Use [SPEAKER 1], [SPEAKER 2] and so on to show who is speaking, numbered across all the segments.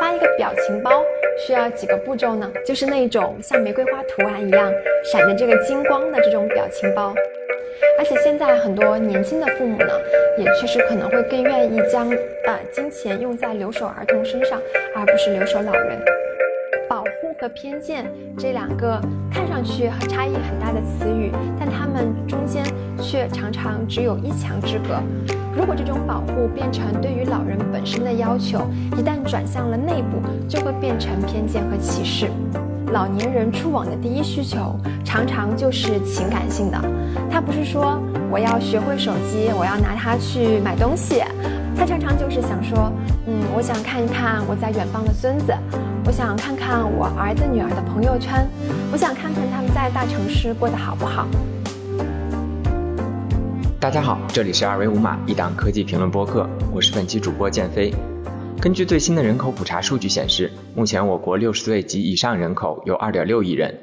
[SPEAKER 1] 发一个表情包需要几个步骤呢？就是那种像玫瑰花图案一样闪着这个金光的这种表情包。而且现在很多年轻的父母呢，也确实可能会更愿意将呃金钱用在留守儿童身上，而不是留守老人。保护和偏见这两个看上去差异很大的词语，但它们中间却常常只有一墙之隔。如果这种保护变成对于老人本身的要求，一旦转向了内部，就会变成偏见和歧视。老年人出网的第一需求常常就是情感性的，他不是说我要学会手机，我要拿它去买东西，他常常就是想说，嗯，我想看一看我在远方的孙子。我想看看我儿子女儿的朋友圈，我想看看他们在大城市过得好不好。
[SPEAKER 2] 大家好，这里是二维五码一档科技评论播客，我是本期主播建飞。根据最新的人口普查数据显示，目前我国六十岁及以上人口有二点六亿人。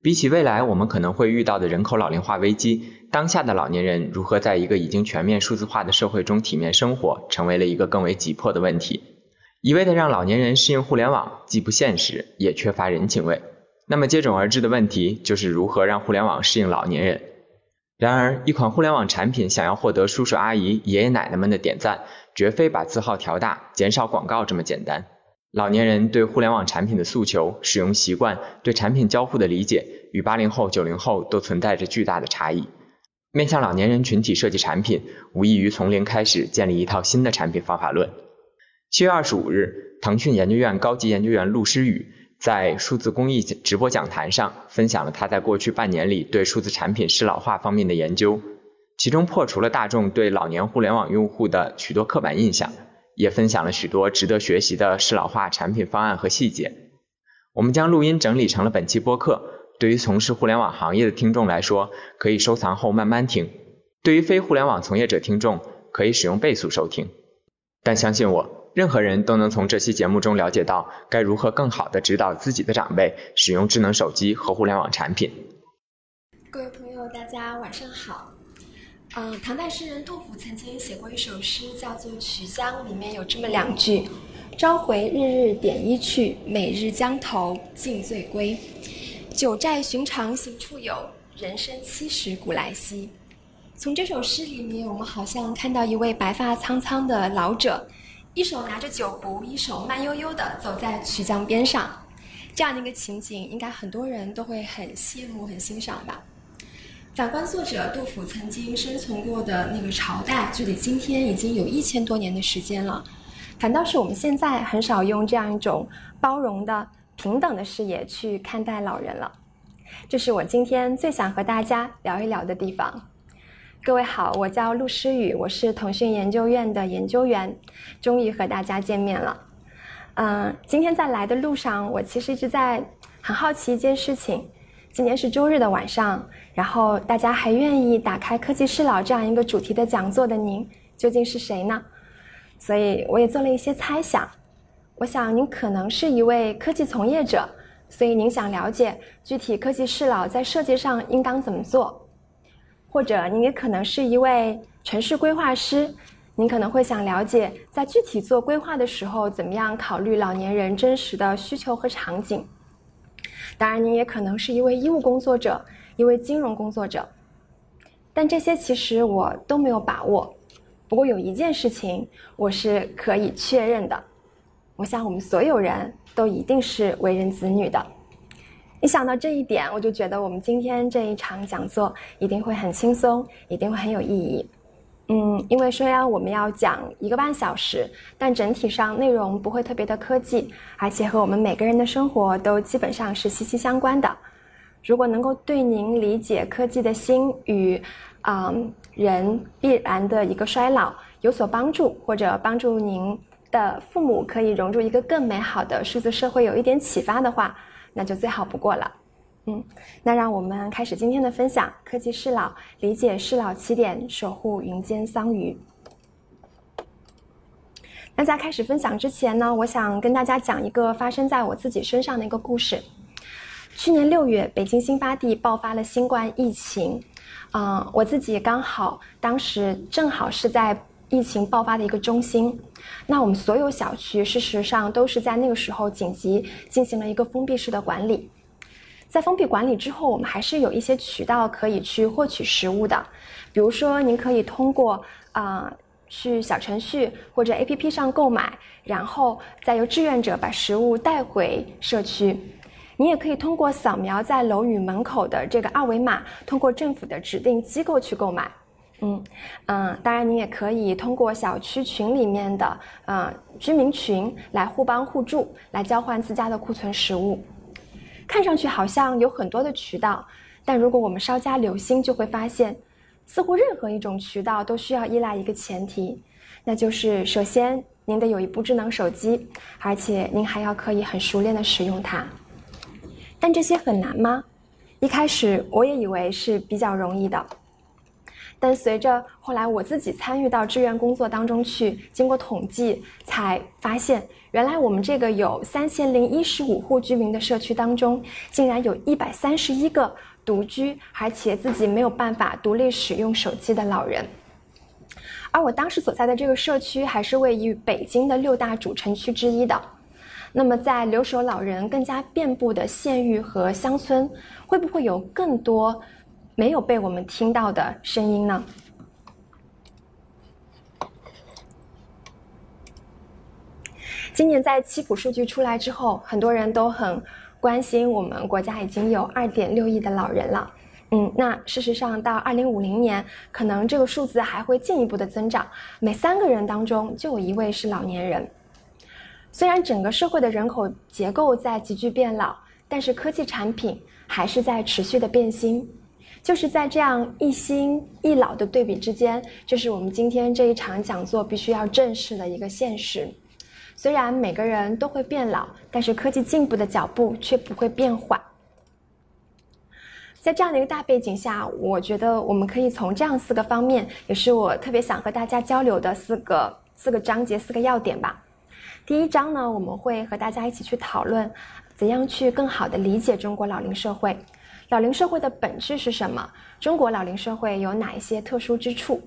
[SPEAKER 2] 比起未来我们可能会遇到的人口老龄化危机，当下的老年人如何在一个已经全面数字化的社会中体面生活，成为了一个更为急迫的问题。一味的让老年人适应互联网，既不现实，也缺乏人情味。那么接踵而至的问题就是如何让互联网适应老年人。然而，一款互联网产品想要获得叔叔阿姨、爷爷奶奶们的点赞，绝非把字号调大、减少广告这么简单。老年人对互联网产品的诉求、使用习惯、对产品交互的理解，与八零后、九零后都存在着巨大的差异。面向老年人群体设计产品，无异于从零开始建立一套新的产品方法论。七月二十五日，腾讯研究院高级研究员陆诗雨在数字公益直播讲坛上分享了他在过去半年里对数字产品适老化方面的研究，其中破除了大众对老年互联网用户的许多刻板印象，也分享了许多值得学习的适老化产品方案和细节。我们将录音整理成了本期播客，对于从事互联网行业的听众来说，可以收藏后慢慢听；对于非互联网从业者听众，可以使用倍速收听。但相信我。任何人都能从这期节目中了解到该如何更好的指导自己的长辈使用智能手机和互联网产品。
[SPEAKER 1] 各位朋友，大家晚上好。嗯，唐代诗人杜甫曾经写过一首诗，叫做《曲江》，里面有这么两句：“朝回日日点衣去，每日江头尽醉归。九寨寻常行处有，人生七十古来稀。”从这首诗里面，我们好像看到一位白发苍苍的老者。一手拿着酒壶，一手慢悠悠地走在曲江边上，这样的一个情景，应该很多人都会很羡慕、很欣赏吧。反观作者杜甫曾经生存过的那个朝代，距离今天已经有一千多年的时间了，反倒是我们现在很少用这样一种包容的、平等的视野去看待老人了。这是我今天最想和大家聊一聊的地方。各位好，我叫陆诗雨，我是腾讯研究院的研究员，终于和大家见面了。嗯，今天在来的路上，我其实一直在很好奇一件事情。今天是周日的晚上，然后大家还愿意打开“科技适老”这样一个主题的讲座的您，究竟是谁呢？所以我也做了一些猜想。我想您可能是一位科技从业者，所以您想了解具体科技适老在设计上应当怎么做。或者您也可能是一位城市规划师，您可能会想了解在具体做规划的时候，怎么样考虑老年人真实的需求和场景。当然，您也可能是一位医务工作者，一位金融工作者。但这些其实我都没有把握。不过有一件事情我是可以确认的，我想我们所有人都一定是为人子女的。一想到这一点，我就觉得我们今天这一场讲座一定会很轻松，一定会很有意义。嗯，因为虽然我们要讲一个半小时，但整体上内容不会特别的科技，而且和我们每个人的生活都基本上是息息相关的。如果能够对您理解科技的心与啊人必然的一个衰老有所帮助，或者帮助您的父母可以融入一个更美好的数字社会有一点启发的话。那就最好不过了，嗯，那让我们开始今天的分享。科技是老，理解是老起点，守护云间桑榆。那在开始分享之前呢，我想跟大家讲一个发生在我自己身上的一个故事。去年六月，北京新发地爆发了新冠疫情，嗯，我自己刚好当时正好是在疫情爆发的一个中心。那我们所有小区事实上都是在那个时候紧急进行了一个封闭式的管理。在封闭管理之后，我们还是有一些渠道可以去获取食物的，比如说您可以通过啊去小程序或者 APP 上购买，然后再由志愿者把食物带回社区。你也可以通过扫描在楼宇门口的这个二维码，通过政府的指定机构去购买。嗯嗯，当然，您也可以通过小区群里面的呃居民群来互帮互助，来交换自家的库存食物。看上去好像有很多的渠道，但如果我们稍加留心，就会发现，似乎任何一种渠道都需要依赖一个前提，那就是首先您得有一部智能手机，而且您还要可以很熟练的使用它。但这些很难吗？一开始我也以为是比较容易的。但随着后来我自己参与到志愿工作当中去，经过统计才发现，原来我们这个有三千零一十五户居民的社区当中，竟然有一百三十一个独居而且自己没有办法独立使用手机的老人。而我当时所在的这个社区还是位于北京的六大主城区之一的。那么，在留守老人更加遍布的县域和乡村，会不会有更多？没有被我们听到的声音呢？今年在七普数据出来之后，很多人都很关心我们国家已经有二点六亿的老人了。嗯，那事实上到二零五零年，可能这个数字还会进一步的增长，每三个人当中就有一位是老年人。虽然整个社会的人口结构在急剧变老，但是科技产品还是在持续的变新。就是在这样一新一老的对比之间，这是我们今天这一场讲座必须要正视的一个现实。虽然每个人都会变老，但是科技进步的脚步却不会变缓。在这样的一个大背景下，我觉得我们可以从这样四个方面，也是我特别想和大家交流的四个四个章节、四个要点吧。第一章呢，我们会和大家一起去讨论，怎样去更好的理解中国老龄社会。老龄社会的本质是什么？中国老龄社会有哪一些特殊之处？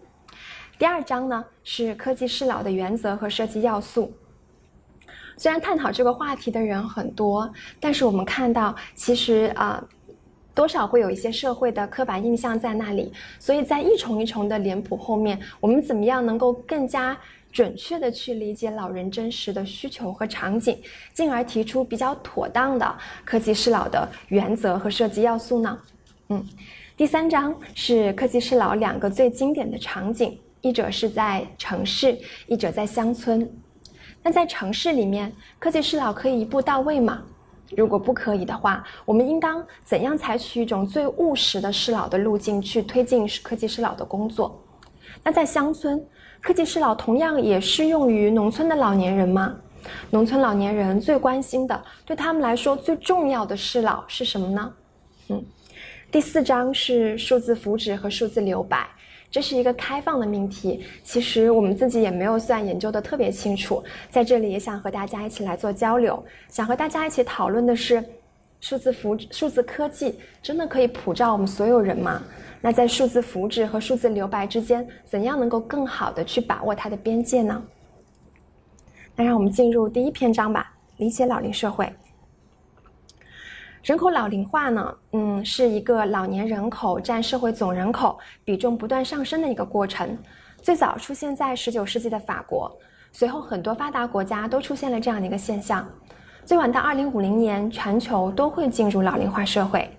[SPEAKER 1] 第二章呢是科技适老的原则和设计要素。虽然探讨这个话题的人很多，但是我们看到其实啊，多少会有一些社会的刻板印象在那里。所以在一重一重的脸谱后面，我们怎么样能够更加？准确的去理解老人真实的需求和场景，进而提出比较妥当的科技适老的原则和设计要素呢？嗯，第三章是科技适老两个最经典的场景，一者是在城市，一者在乡村。那在城市里面，科技适老可以一步到位吗？如果不可以的话，我们应当怎样采取一种最务实的适老的路径去推进科技适老的工作？那在乡村。科技适老同样也适用于农村的老年人吗？农村老年人最关心的，对他们来说最重要的适老是什么呢？嗯，第四章是数字福祉和数字留白，这是一个开放的命题。其实我们自己也没有算研究的特别清楚，在这里也想和大家一起来做交流，想和大家一起讨论的是，数字福数字科技真的可以普照我们所有人吗？那在数字福祉和数字留白之间，怎样能够更好的去把握它的边界呢？那让我们进入第一篇章吧，理解老龄社会。人口老龄化呢，嗯，是一个老年人口占社会总人口比重不断上升的一个过程。最早出现在十九世纪的法国，随后很多发达国家都出现了这样的一个现象。最晚到二零五零年，全球都会进入老龄化社会。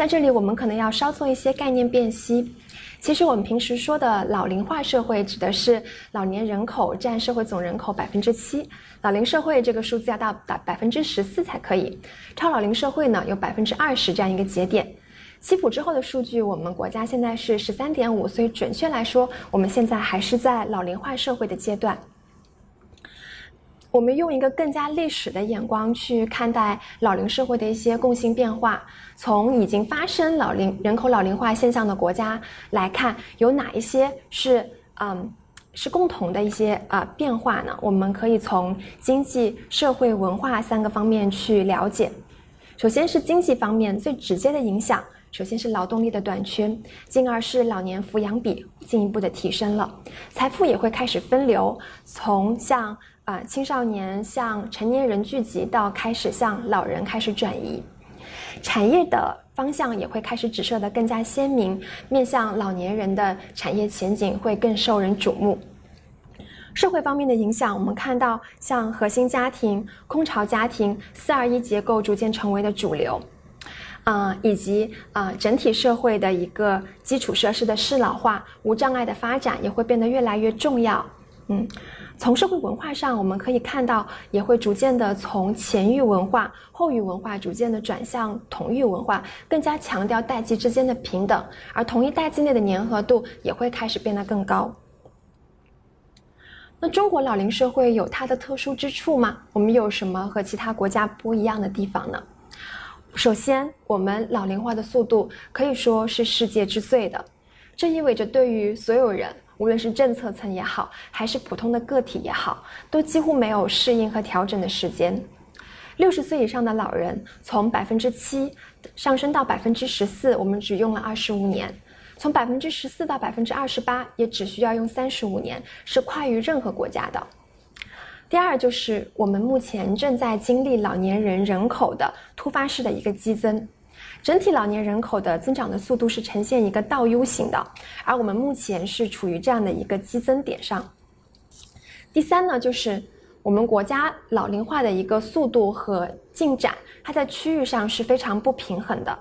[SPEAKER 1] 在这里，我们可能要稍做一些概念辨析。其实，我们平时说的老龄化社会，指的是老年人口占社会总人口百分之七，老龄社会这个数字要到百百分之十四才可以。超老龄社会呢，有百分之二十这样一个节点。七普之后的数据，我们国家现在是十三点五，所以准确来说，我们现在还是在老龄化社会的阶段。我们用一个更加历史的眼光去看待老龄社会的一些共性变化，从已经发生老龄人口老龄化现象的国家来看，有哪一些是嗯是共同的一些啊变化呢？我们可以从经济社会文化三个方面去了解。首先是经济方面最直接的影响首先是劳动力的短缺，进而是老年抚养比进一步的提升了，财富也会开始分流，从像啊青少年向成年人聚集到开始向老人开始转移，产业的方向也会开始指涉的更加鲜明，面向老年人的产业前景会更受人瞩目。社会方面的影响，我们看到像核心家庭、空巢家庭、四二一结构逐渐成为的主流，啊，以及啊整体社会的一个基础设施的适老化、无障碍的发展也会变得越来越重要。嗯，从社会文化上，我们可以看到，也会逐渐的从前域文化、后域文化逐渐的转向统域文化，更加强调代际之间的平等，而同一代际内的粘合度也会开始变得更高。那中国老龄社会有它的特殊之处吗？我们有什么和其他国家不一样的地方呢？首先，我们老龄化的速度可以说是世界之最的，这意味着对于所有人，无论是政策层也好，还是普通的个体也好，都几乎没有适应和调整的时间。六十岁以上的老人从百分之七上升到百分之十四，我们只用了二十五年。从百分之十四到百分之二十八，也只需要用三十五年，是快于任何国家的。第二，就是我们目前正在经历老年人人口的突发式的一个激增，整体老年人口的增长的速度是呈现一个倒 U 型的，而我们目前是处于这样的一个激增点上。第三呢，就是我们国家老龄化的一个速度和进展，它在区域上是非常不平衡的。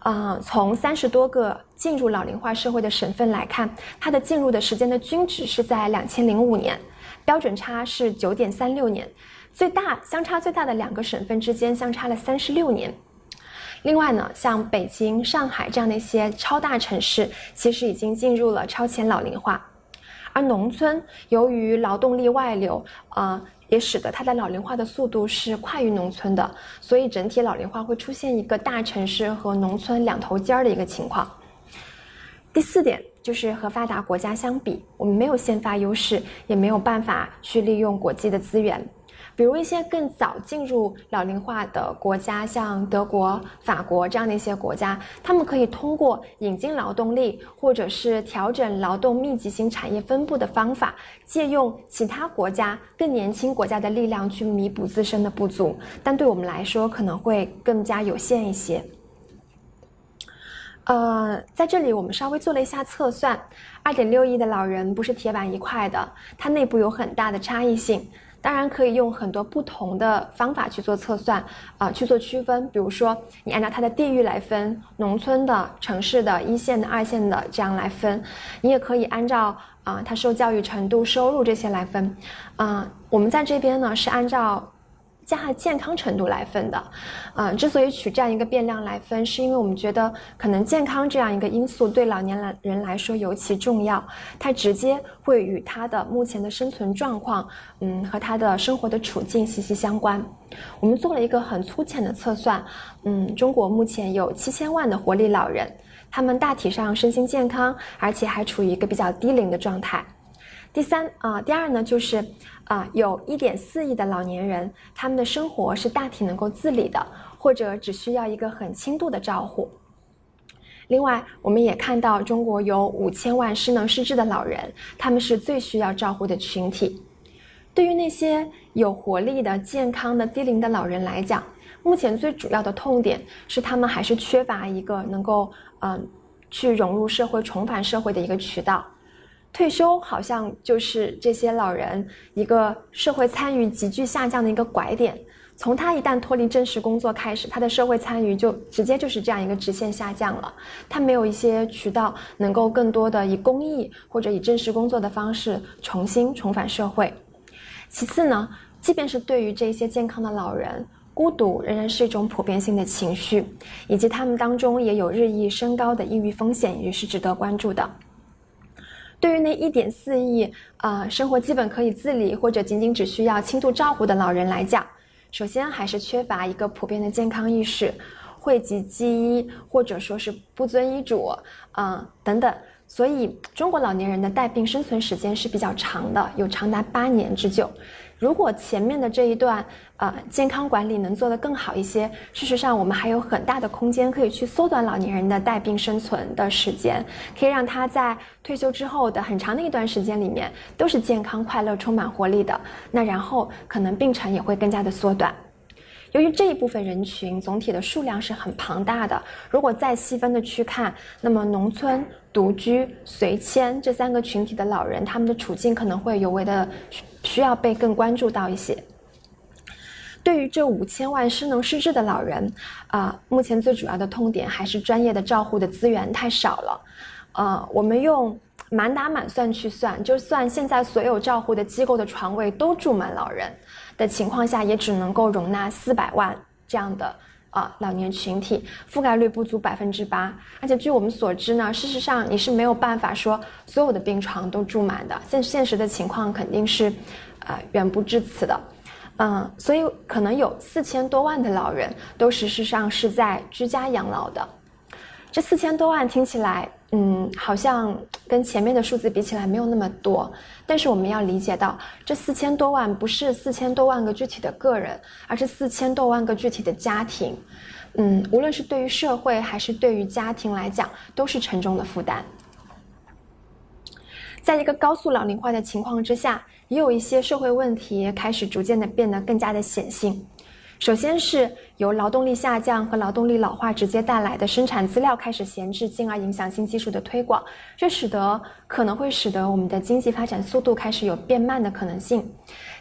[SPEAKER 1] 啊，从三十多个进入老龄化社会的省份来看，它的进入的时间的均值是在两千零五年，标准差是九点三六年，最大相差最大的两个省份之间相差了三十六年。另外呢，像北京、上海这样的一些超大城市，其实已经进入了超前老龄化，而农村由于劳动力外流，啊。也使得它的老龄化的速度是快于农村的，所以整体老龄化会出现一个大城市和农村两头尖儿的一个情况。第四点就是和发达国家相比，我们没有先发优势，也没有办法去利用国际的资源。比如一些更早进入老龄化的国家，像德国、法国这样的一些国家，他们可以通过引进劳动力，或者是调整劳动密集型产业分布的方法，借用其他国家更年轻国家的力量去弥补自身的不足，但对我们来说可能会更加有限一些。呃，在这里我们稍微做了一下测算，二点六亿的老人不是铁板一块的，它内部有很大的差异性。当然可以用很多不同的方法去做测算，啊，去做区分。比如说，你按照它的地域来分，农村的、城市的、一线的、二线的这样来分。你也可以按照啊，它受教育程度、收入这些来分。啊，我们在这边呢是按照。加健康程度来分的，啊，之所以取这样一个变量来分，是因为我们觉得可能健康这样一个因素对老年人人来说尤其重要，它直接会与他的目前的生存状况，嗯，和他的生活的处境息息相关。我们做了一个很粗浅的测算，嗯，中国目前有七千万的活力老人，他们大体上身心健康，而且还处于一个比较低龄的状态。第三啊，第二呢，就是啊，有一点四亿的老年人，他们的生活是大体能够自理的，或者只需要一个很轻度的照护。另外，我们也看到中国有五千万失能失智的老人，他们是最需要照顾的群体。对于那些有活力的、健康的、低龄的老人来讲，目前最主要的痛点是他们还是缺乏一个能够嗯去融入社会、重返社会的一个渠道。退休好像就是这些老人一个社会参与急剧下降的一个拐点。从他一旦脱离正式工作开始，他的社会参与就直接就是这样一个直线下降了。他没有一些渠道能够更多的以公益或者以正式工作的方式重新重返社会。其次呢，即便是对于这些健康的老人，孤独仍然是一种普遍性的情绪，以及他们当中也有日益升高的抑郁风险，也是值得关注的。对于那一点四亿啊，生活基本可以自理或者仅仅只需要轻度照顾的老人来讲，首先还是缺乏一个普遍的健康意识，讳疾忌医或者说是不遵医嘱啊等等，所以中国老年人的带病生存时间是比较长的，有长达八年之久。如果前面的这一段呃健康管理能做得更好一些，事实上我们还有很大的空间可以去缩短老年人的带病生存的时间，可以让他在退休之后的很长的一段时间里面都是健康、快乐、充满活力的。那然后可能病程也会更加的缩短。由于这一部分人群总体的数量是很庞大的，如果再细分的去看，那么农村、独居、随迁这三个群体的老人，他们的处境可能会尤为的需要被更关注到一些。对于这五千万失能失智的老人，啊，目前最主要的痛点还是专业的照护的资源太少了。呃，我们用满打满算去算，就算现在所有照护的机构的床位都住满老人。的情况下，也只能够容纳四百万这样的啊老年群体，覆盖率不足百分之八。而且据我们所知呢，事实上你是没有办法说所有的病床都住满的，现现实的情况肯定是，呃远不至此的。嗯，所以可能有四千多万的老人都事实上是在居家养老的。这四千多万听起来，嗯，好像跟前面的数字比起来没有那么多。但是我们要理解到，这四千多万不是四千多万个具体的个人，而是四千多万个具体的家庭。嗯，无论是对于社会还是对于家庭来讲，都是沉重的负担。在一个高速老龄化的情况之下，也有一些社会问题开始逐渐的变得更加的显性。首先是由劳动力下降和劳动力老化直接带来的生产资料开始闲置，进而影响新技术的推广，这使得可能会使得我们的经济发展速度开始有变慢的可能性。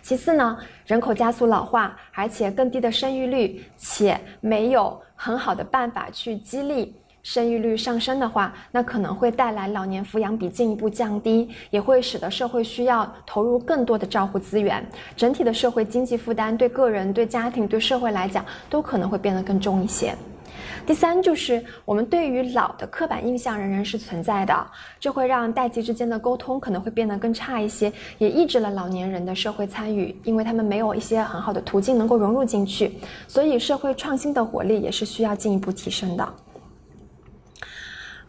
[SPEAKER 1] 其次呢，人口加速老化，而且更低的生育率，且没有很好的办法去激励。生育率上升的话，那可能会带来老年抚养比进一步降低，也会使得社会需要投入更多的照护资源，整体的社会经济负担对个人、对家庭、对社会来讲都可能会变得更重一些。第三，就是我们对于老的刻板印象仍然是存在的，这会让代际之间的沟通可能会变得更差一些，也抑制了老年人的社会参与，因为他们没有一些很好的途径能够融入进去，所以社会创新的活力也是需要进一步提升的。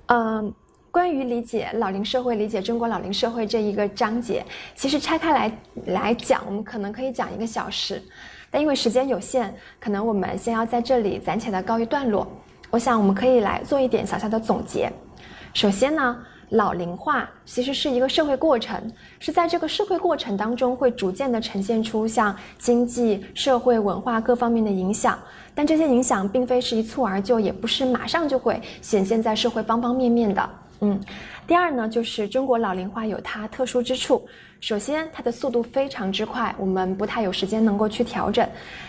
[SPEAKER 1] 嗯，关于理解老龄社会、理解中国老龄社会这一个章节，其实拆开来来讲，我们可能可以讲一个小时，但因为时间有限，可能我们先要在这里暂且的告一段落。我想我们可以来做一点小小的总结。首先呢，老龄化其实是一个社会过程，是在这个社会过程当中会逐渐的呈现出像经济社会文化各方面的影响。但这些影响并非是一蹴而就，也不是马上就会显现在社会方方面面的。嗯，第二呢，就是中国老龄化有它特殊之处。首先，它的速度非常之快，我们不太有时间能够去调整。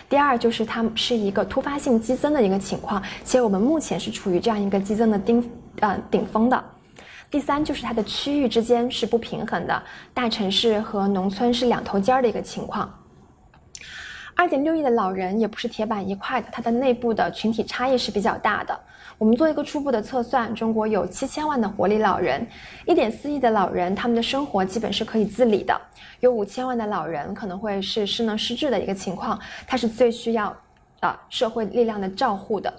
[SPEAKER 1] 第二，就是它是一个突发性激增的一个情况，且我们目前是处于这样一个激增的顶呃顶峰的。第三，就是它的区域之间是不平衡的，大城市和农村是两头尖儿的一个情况。二点六亿的老人也不是铁板一块的，它的内部的群体差异是比较大的。我们做一个初步的测算，中国有七千万的活力老人，一点四亿的老人，他们的生活基本是可以自理的。有五千万的老人可能会是失能失智的一个情况，他是最需要啊社会力量的照护的。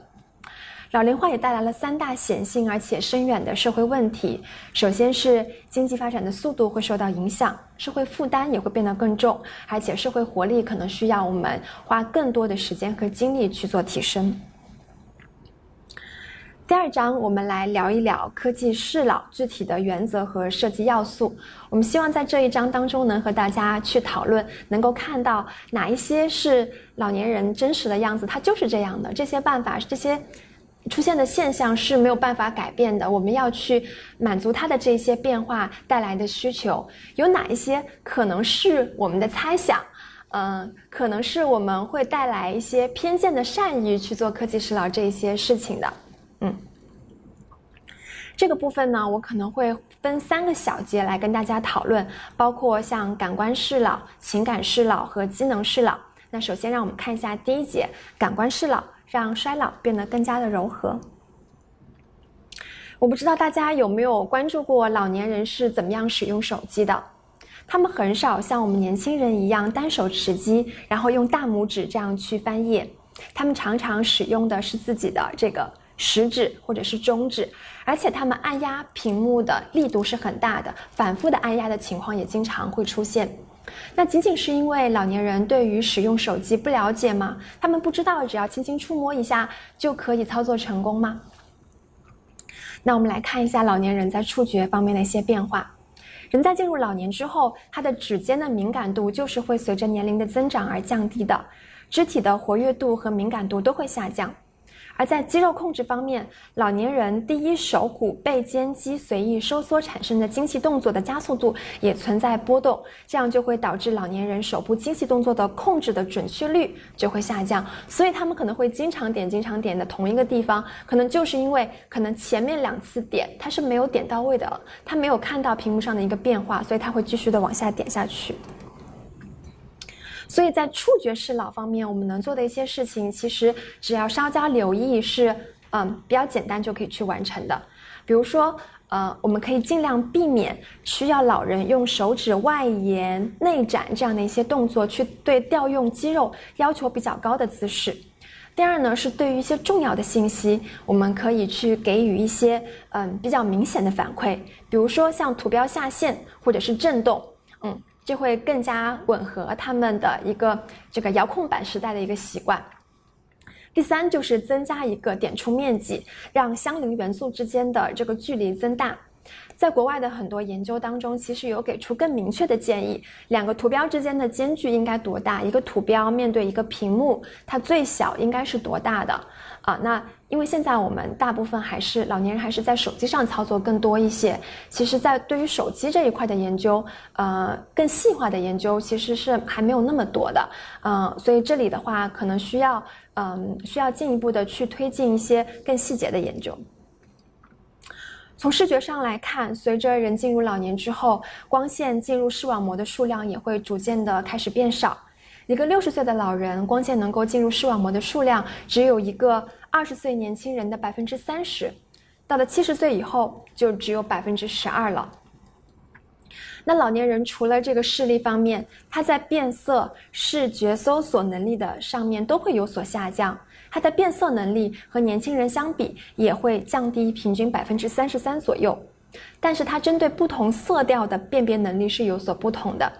[SPEAKER 1] 老龄化也带来了三大显性而且深远的社会问题。首先是经济发展的速度会受到影响，社会负担也会变得更重，而且社会活力可能需要我们花更多的时间和精力去做提升。第二章，我们来聊一聊科技适老具体的原则和设计要素。我们希望在这一章当中能和大家去讨论，能够看到哪一些是老年人真实的样子，它就是这样的。这些办法，这些。出现的现象是没有办法改变的，我们要去满足它的这些变化带来的需求。有哪一些可能是我们的猜想？嗯，可能是我们会带来一些偏见的善意去做科技适老这一些事情的。嗯，这个部分呢，我可能会分三个小节来跟大家讨论，包括像感官适老、情感适老和机能适老。那首先让我们看一下第一节，感官适老。让衰老变得更加的柔和。我不知道大家有没有关注过老年人是怎么样使用手机的？他们很少像我们年轻人一样单手持机，然后用大拇指这样去翻页。他们常常使用的是自己的这个食指或者是中指，而且他们按压屏幕的力度是很大的，反复的按压的情况也经常会出现。那仅仅是因为老年人对于使用手机不了解吗？他们不知道只要轻轻触摸一下就可以操作成功吗？那我们来看一下老年人在触觉方面的一些变化。人在进入老年之后，他的指尖的敏感度就是会随着年龄的增长而降低的，肢体的活跃度和敏感度都会下降。而在肌肉控制方面，老年人第一手骨背肩肌随意收缩产生的精细动作的加速度也存在波动，这样就会导致老年人手部精细动作的控制的准确率就会下降。所以他们可能会经常点、经常点的同一个地方，可能就是因为可能前面两次点他是没有点到位的，他没有看到屏幕上的一个变化，所以他会继续的往下点下去。所以在触觉适老方面，我们能做的一些事情，其实只要稍加留意，是嗯比较简单就可以去完成的。比如说，呃，我们可以尽量避免需要老人用手指外延、内展这样的一些动作，去对调用肌肉要求比较高的姿势。第二呢，是对于一些重要的信息，我们可以去给予一些嗯比较明显的反馈，比如说像图标下线或者是震动，嗯。就会更加吻合他们的一个这个遥控板时代的一个习惯。第三就是增加一个点触面积，让相邻元素之间的这个距离增大。在国外的很多研究当中，其实有给出更明确的建议：两个图标之间的间距应该多大？一个图标面对一个屏幕，它最小应该是多大的？啊，那因为现在我们大部分还是老年人，还是在手机上操作更多一些。其实，在对于手机这一块的研究，呃，更细化的研究其实是还没有那么多的。嗯，所以这里的话，可能需要，嗯，需要进一步的去推进一些更细节的研究。从视觉上来看，随着人进入老年之后，光线进入视网膜的数量也会逐渐的开始变少。一个六十岁的老人，光线能够进入视网膜的数量只有一个。二十岁年轻人的百分之三十，到了七十岁以后就只有百分之十二了。那老年人除了这个视力方面，他在变色、视觉搜索能力的上面都会有所下降。他的变色能力和年轻人相比也会降低平均百分之三十三左右，但是它针对不同色调的辨别能力是有所不同的。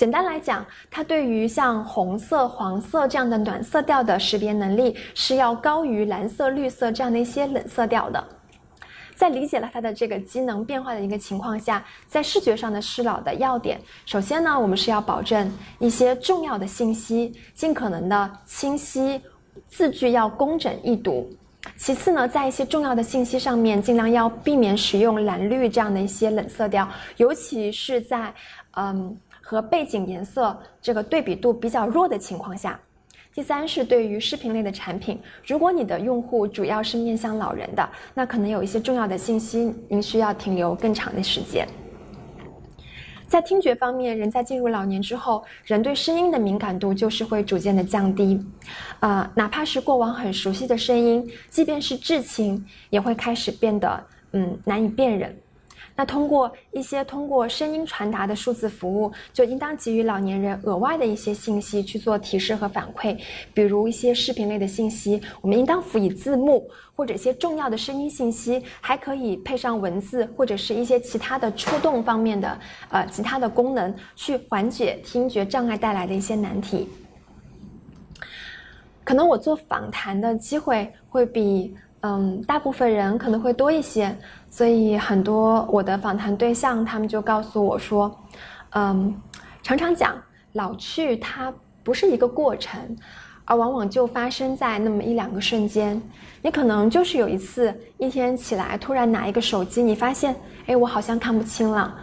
[SPEAKER 1] 简单来讲，它对于像红色、黄色这样的暖色调的识别能力是要高于蓝色、绿色这样的一些冷色调的。在理解了它的这个机能变化的一个情况下，在视觉上的适老的要点，首先呢，我们是要保证一些重要的信息尽可能的清晰，字句要工整易读。其次呢，在一些重要的信息上面，尽量要避免使用蓝绿这样的一些冷色调，尤其是在嗯。和背景颜色这个对比度比较弱的情况下，第三是对于视频类的产品，如果你的用户主要是面向老人的，那可能有一些重要的信息您需要停留更长的时间。在听觉方面，人在进入老年之后，人对声音的敏感度就是会逐渐的降低，啊，哪怕是过往很熟悉的声音，即便是至亲，也会开始变得嗯难以辨认。那通过一些通过声音传达的数字服务，就应当给予老年人额外的一些信息去做提示和反馈，比如一些视频类的信息，我们应当辅以字幕或者一些重要的声音信息，还可以配上文字或者是一些其他的触动方面的呃其他的功能，去缓解听觉障碍带来的一些难题。可能我做访谈的机会会比嗯大部分人可能会多一些。所以很多我的访谈对象，他们就告诉我说，嗯，常常讲老去它不是一个过程，而往往就发生在那么一两个瞬间。你可能就是有一次一天起来突然拿一个手机，你发现，哎，我好像看不清了。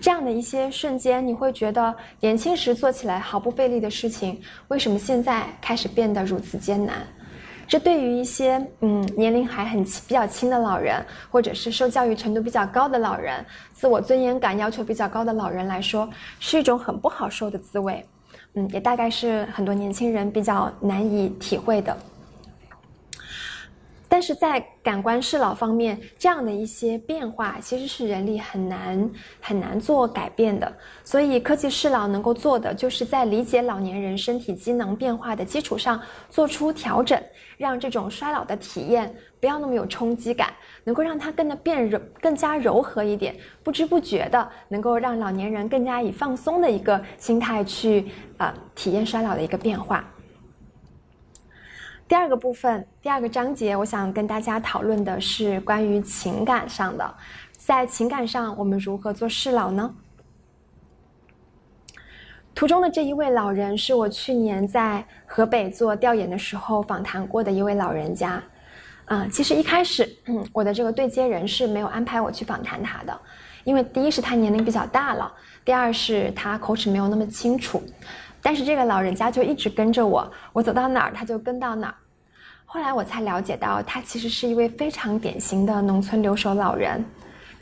[SPEAKER 1] 这样的一些瞬间，你会觉得年轻时做起来毫不费力的事情，为什么现在开始变得如此艰难？这对于一些嗯年龄还很轻比较轻的老人，或者是受教育程度比较高的老人，自我尊严感要求比较高的老人来说，是一种很不好受的滋味。嗯，也大概是很多年轻人比较难以体会的。但是在感官适老方面，这样的一些变化其实是人力很难很难做改变的。所以，科技适老能够做的，就是在理解老年人身体机能变化的基础上做出调整，让这种衰老的体验不要那么有冲击感，能够让它更的变柔、更加柔和一点，不知不觉的能够让老年人更加以放松的一个心态去啊体验衰老的一个变化。第二个部分，第二个章节，我想跟大家讨论的是关于情感上的，在情感上，我们如何做适老呢？图中的这一位老人是我去年在河北做调研的时候访谈过的一位老人家。啊，其实一开始，嗯，我的这个对接人是没有安排我去访谈他的，因为第一是他年龄比较大了，第二是他口齿没有那么清楚。但是这个老人家就一直跟着我，我走到哪儿他就跟到哪儿。后来我才了解到，他其实是一位非常典型的农村留守老人。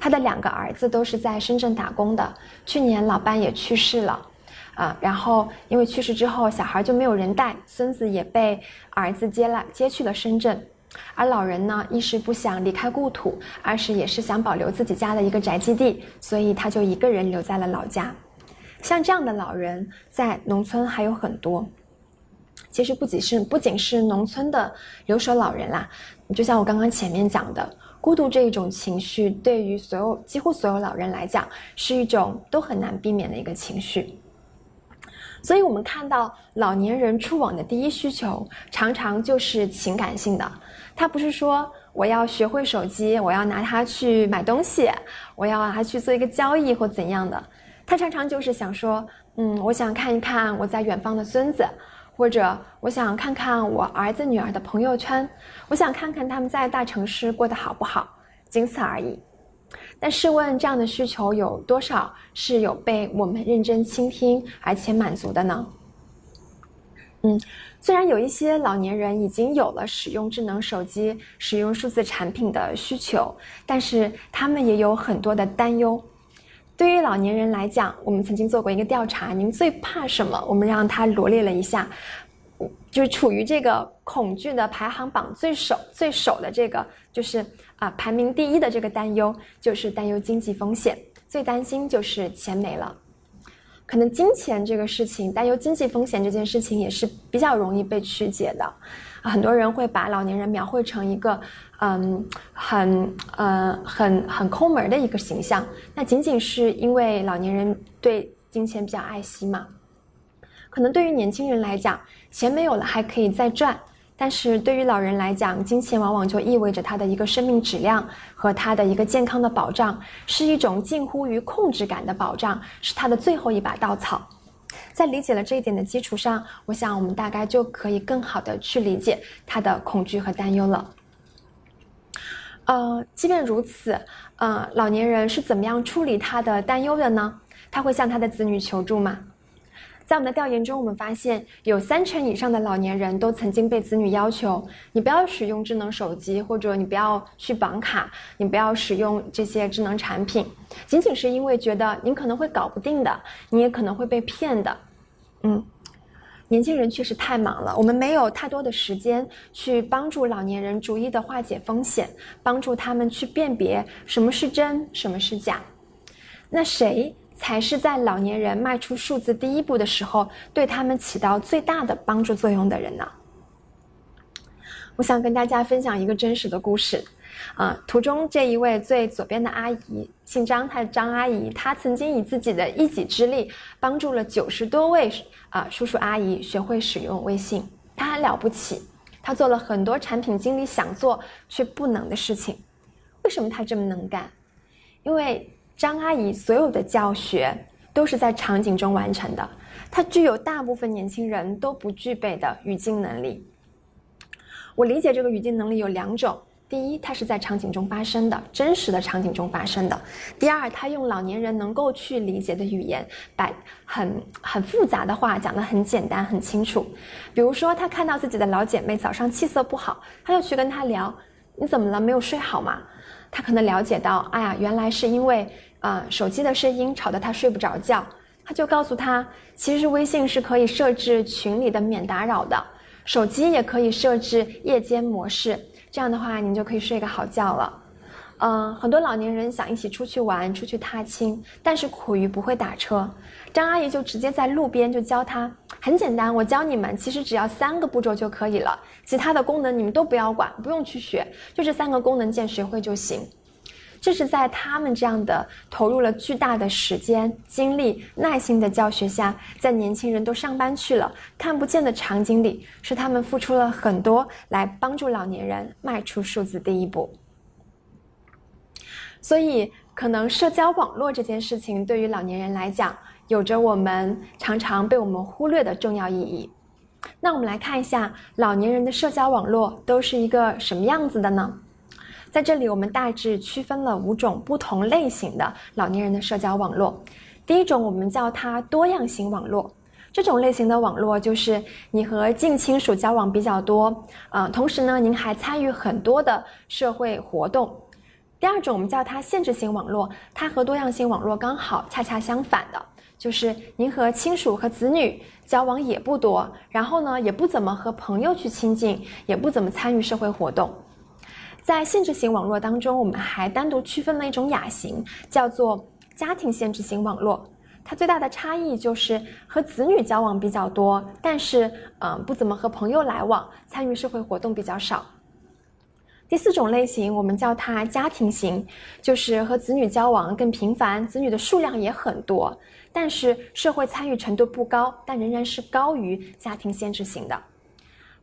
[SPEAKER 1] 他的两个儿子都是在深圳打工的，去年老伴也去世了，啊，然后因为去世之后，小孩就没有人带，孙子也被儿子接了接去了深圳。而老人呢，一是不想离开故土，二是也是想保留自己家的一个宅基地，所以他就一个人留在了老家。像这样的老人，在农村还有很多。其实不仅是不仅是农村的留守老人啦，就像我刚刚前面讲的，孤独这一种情绪，对于所有几乎所有老人来讲，是一种都很难避免的一个情绪。所以我们看到老年人触网的第一需求，常常就是情感性的。他不是说我要学会手机，我要拿它去买东西，我要它去做一个交易或怎样的。他常常就是想说，嗯，我想看一看我在远方的孙子，或者我想看看我儿子女儿的朋友圈，我想看看他们在大城市过得好不好，仅此而已。但试问，这样的需求有多少是有被我们认真倾听而且满足的呢？嗯，虽然有一些老年人已经有了使用智能手机、使用数字产品的需求，但是他们也有很多的担忧。对于老年人来讲，我们曾经做过一个调查，你们最怕什么？我们让他罗列了一下，就是处于这个恐惧的排行榜最首最首的这个，就是啊排名第一的这个担忧，就是担忧经济风险，最担心就是钱没了。可能金钱这个事情，担忧经济风险这件事情也是比较容易被曲解的。很多人会把老年人描绘成一个，嗯，很呃很很抠门的一个形象。那仅仅是因为老年人对金钱比较爱惜嘛？可能对于年轻人来讲，钱没有了还可以再赚；但是对于老人来讲，金钱往往就意味着他的一个生命质量和他的一个健康的保障，是一种近乎于控制感的保障，是他的最后一把稻草。在理解了这一点的基础上，我想我们大概就可以更好的去理解他的恐惧和担忧了。呃，即便如此，呃，老年人是怎么样处理他的担忧的呢？他会向他的子女求助吗？在我们的调研中，我们发现有三成以上的老年人都曾经被子女要求：你不要使用智能手机，或者你不要去绑卡，你不要使用这些智能产品，仅仅是因为觉得您可能会搞不定的，你也可能会被骗的。嗯，年轻人确实太忙了，我们没有太多的时间去帮助老年人逐一的化解风险，帮助他们去辨别什么是真，什么是假。那谁？才是在老年人迈出数字第一步的时候，对他们起到最大的帮助作用的人呢？我想跟大家分享一个真实的故事。啊，图中这一位最左边的阿姨姓张，她是张阿姨。她曾经以自己的一己之力，帮助了九十多位啊叔叔阿姨学会使用微信。她很了不起，她做了很多产品经理想做却不能的事情。为什么她这么能干？因为。张阿姨所有的教学都是在场景中完成的，她具有大部分年轻人都不具备的语境能力。我理解这个语境能力有两种：第一，它是在场景中发生的，真实的场景中发生的；第二，他用老年人能够去理解的语言，把很很复杂的话讲得很简单、很清楚。比如说，他看到自己的老姐妹早上气色不好，他就去跟她聊：“你怎么了？没有睡好吗？”他可能了解到，哎呀，原来是因为。啊，手机的声音吵得他睡不着觉，他就告诉他，其实微信是可以设置群里的免打扰的，手机也可以设置夜间模式，这样的话您就可以睡个好觉了。嗯，很多老年人想一起出去玩、出去踏青，但是苦于不会打车，张阿姨就直接在路边就教他，很简单，我教你们，其实只要三个步骤就可以了，其他的功能你们都不要管，不用去学，就这三个功能键学会就行。这是在他们这样的投入了巨大的时间、精力、耐心的教学下，在年轻人都上班去了、看不见的场景里，是他们付出了很多来帮助老年人迈出数字第一步。所以，可能社交网络这件事情对于老年人来讲，有着我们常常被我们忽略的重要意义。那我们来看一下老年人的社交网络都是一个什么样子的呢？在这里，我们大致区分了五种不同类型的老年人的社交网络。第一种，我们叫它多样型网络。这种类型的网络就是你和近亲属交往比较多，呃，同时呢，您还参与很多的社会活动。第二种，我们叫它限制型网络，它和多样性网络刚好恰恰相反的，就是您和亲属和子女交往也不多，然后呢，也不怎么和朋友去亲近，也不怎么参与社会活动。在限制型网络当中，我们还单独区分了一种亚型，叫做家庭限制型网络。它最大的差异就是和子女交往比较多，但是嗯，不怎么和朋友来往，参与社会活动比较少。第四种类型，我们叫它家庭型，就是和子女交往更频繁，子女的数量也很多，但是社会参与程度不高，但仍然是高于家庭限制型的。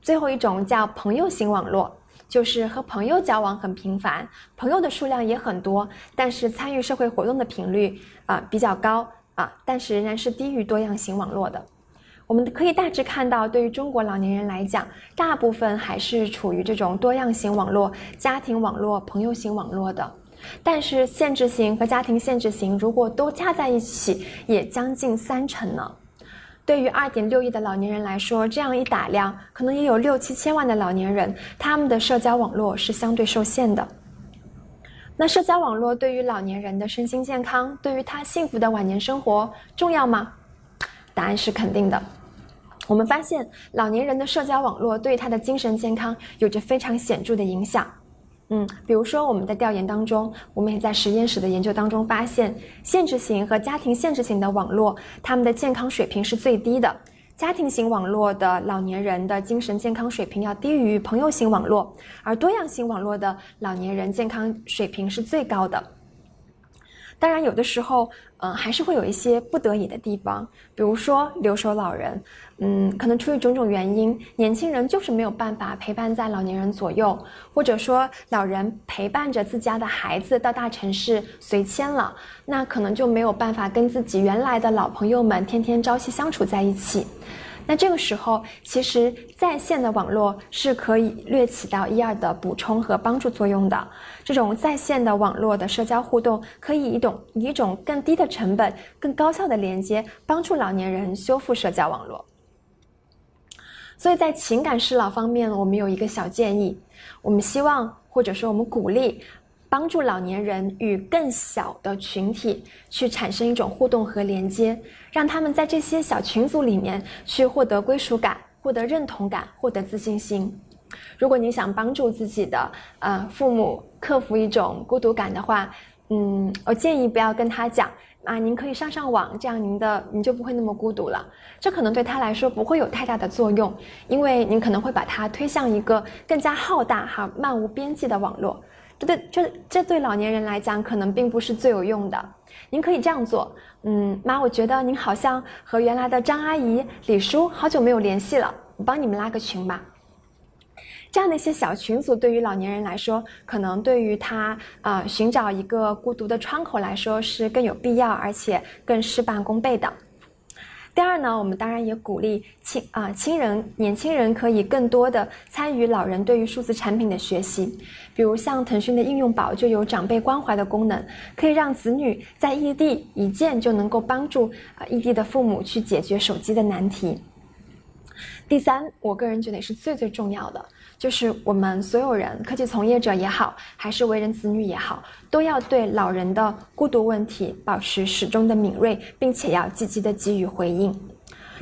[SPEAKER 1] 最后一种叫朋友型网络，就是和朋友交往很频繁，朋友的数量也很多，但是参与社会活动的频率啊比较高啊，但是仍然是低于多样型网络的。我们可以大致看到，对于中国老年人来讲，大部分还是处于这种多样型网络、家庭网络、朋友型网络的。但是限制型和家庭限制型如果都加在一起，也将近三成呢。对于二点六亿的老年人来说，这样一打量，可能也有六七千万的老年人，他们的社交网络是相对受限的。那社交网络对于老年人的身心健康，对于他幸福的晚年生活重要吗？答案是肯定的。我们发现，老年人的社交网络对他的精神健康有着非常显著的影响。嗯，比如说我们在调研当中，我们也在实验室的研究当中发现，限制型和家庭限制型的网络，他们的健康水平是最低的。家庭型网络的老年人的精神健康水平要低于朋友型网络，而多样性网络的老年人健康水平是最高的。当然，有的时候，嗯，还是会有一些不得已的地方，比如说留守老人，嗯，可能出于种种原因，年轻人就是没有办法陪伴在老年人左右，或者说老人陪伴着自家的孩子到大城市随迁了，那可能就没有办法跟自己原来的老朋友们天天朝夕相处在一起。那这个时候，其实在线的网络是可以略起到一二的补充和帮助作用的。这种在线的网络的社交互动，可以一种以一种更低的成本、更高效的连接，帮助老年人修复社交网络。所以在情感适老方面，我们有一个小建议，我们希望或者说我们鼓励。帮助老年人与更小的群体去产生一种互动和连接，让他们在这些小群组里面去获得归属感、获得认同感、获得自信心。如果你想帮助自己的呃父母克服一种孤独感的话，嗯，我建议不要跟他讲啊，您可以上上网，这样您的您就不会那么孤独了。这可能对他来说不会有太大的作用，因为您可能会把他推向一个更加浩大哈、漫无边际的网络。这对这这对老年人来讲，可能并不是最有用的。您可以这样做，嗯，妈，我觉得您好像和原来的张阿姨、李叔好久没有联系了，我帮你们拉个群吧。这样的一些小群组，对于老年人来说，可能对于他啊寻找一个孤独的窗口来说是更有必要，而且更事半功倍的。第二呢，我们当然也鼓励亲啊亲人年轻人可以更多的参与老人对于数字产品的学习，比如像腾讯的应用宝就有长辈关怀的功能，可以让子女在异地一键就能够帮助啊异地的父母去解决手机的难题。第三，我个人觉得也是最最重要的。就是我们所有人，科技从业者也好，还是为人子女也好，都要对老人的孤独问题保持始终的敏锐，并且要积极的给予回应。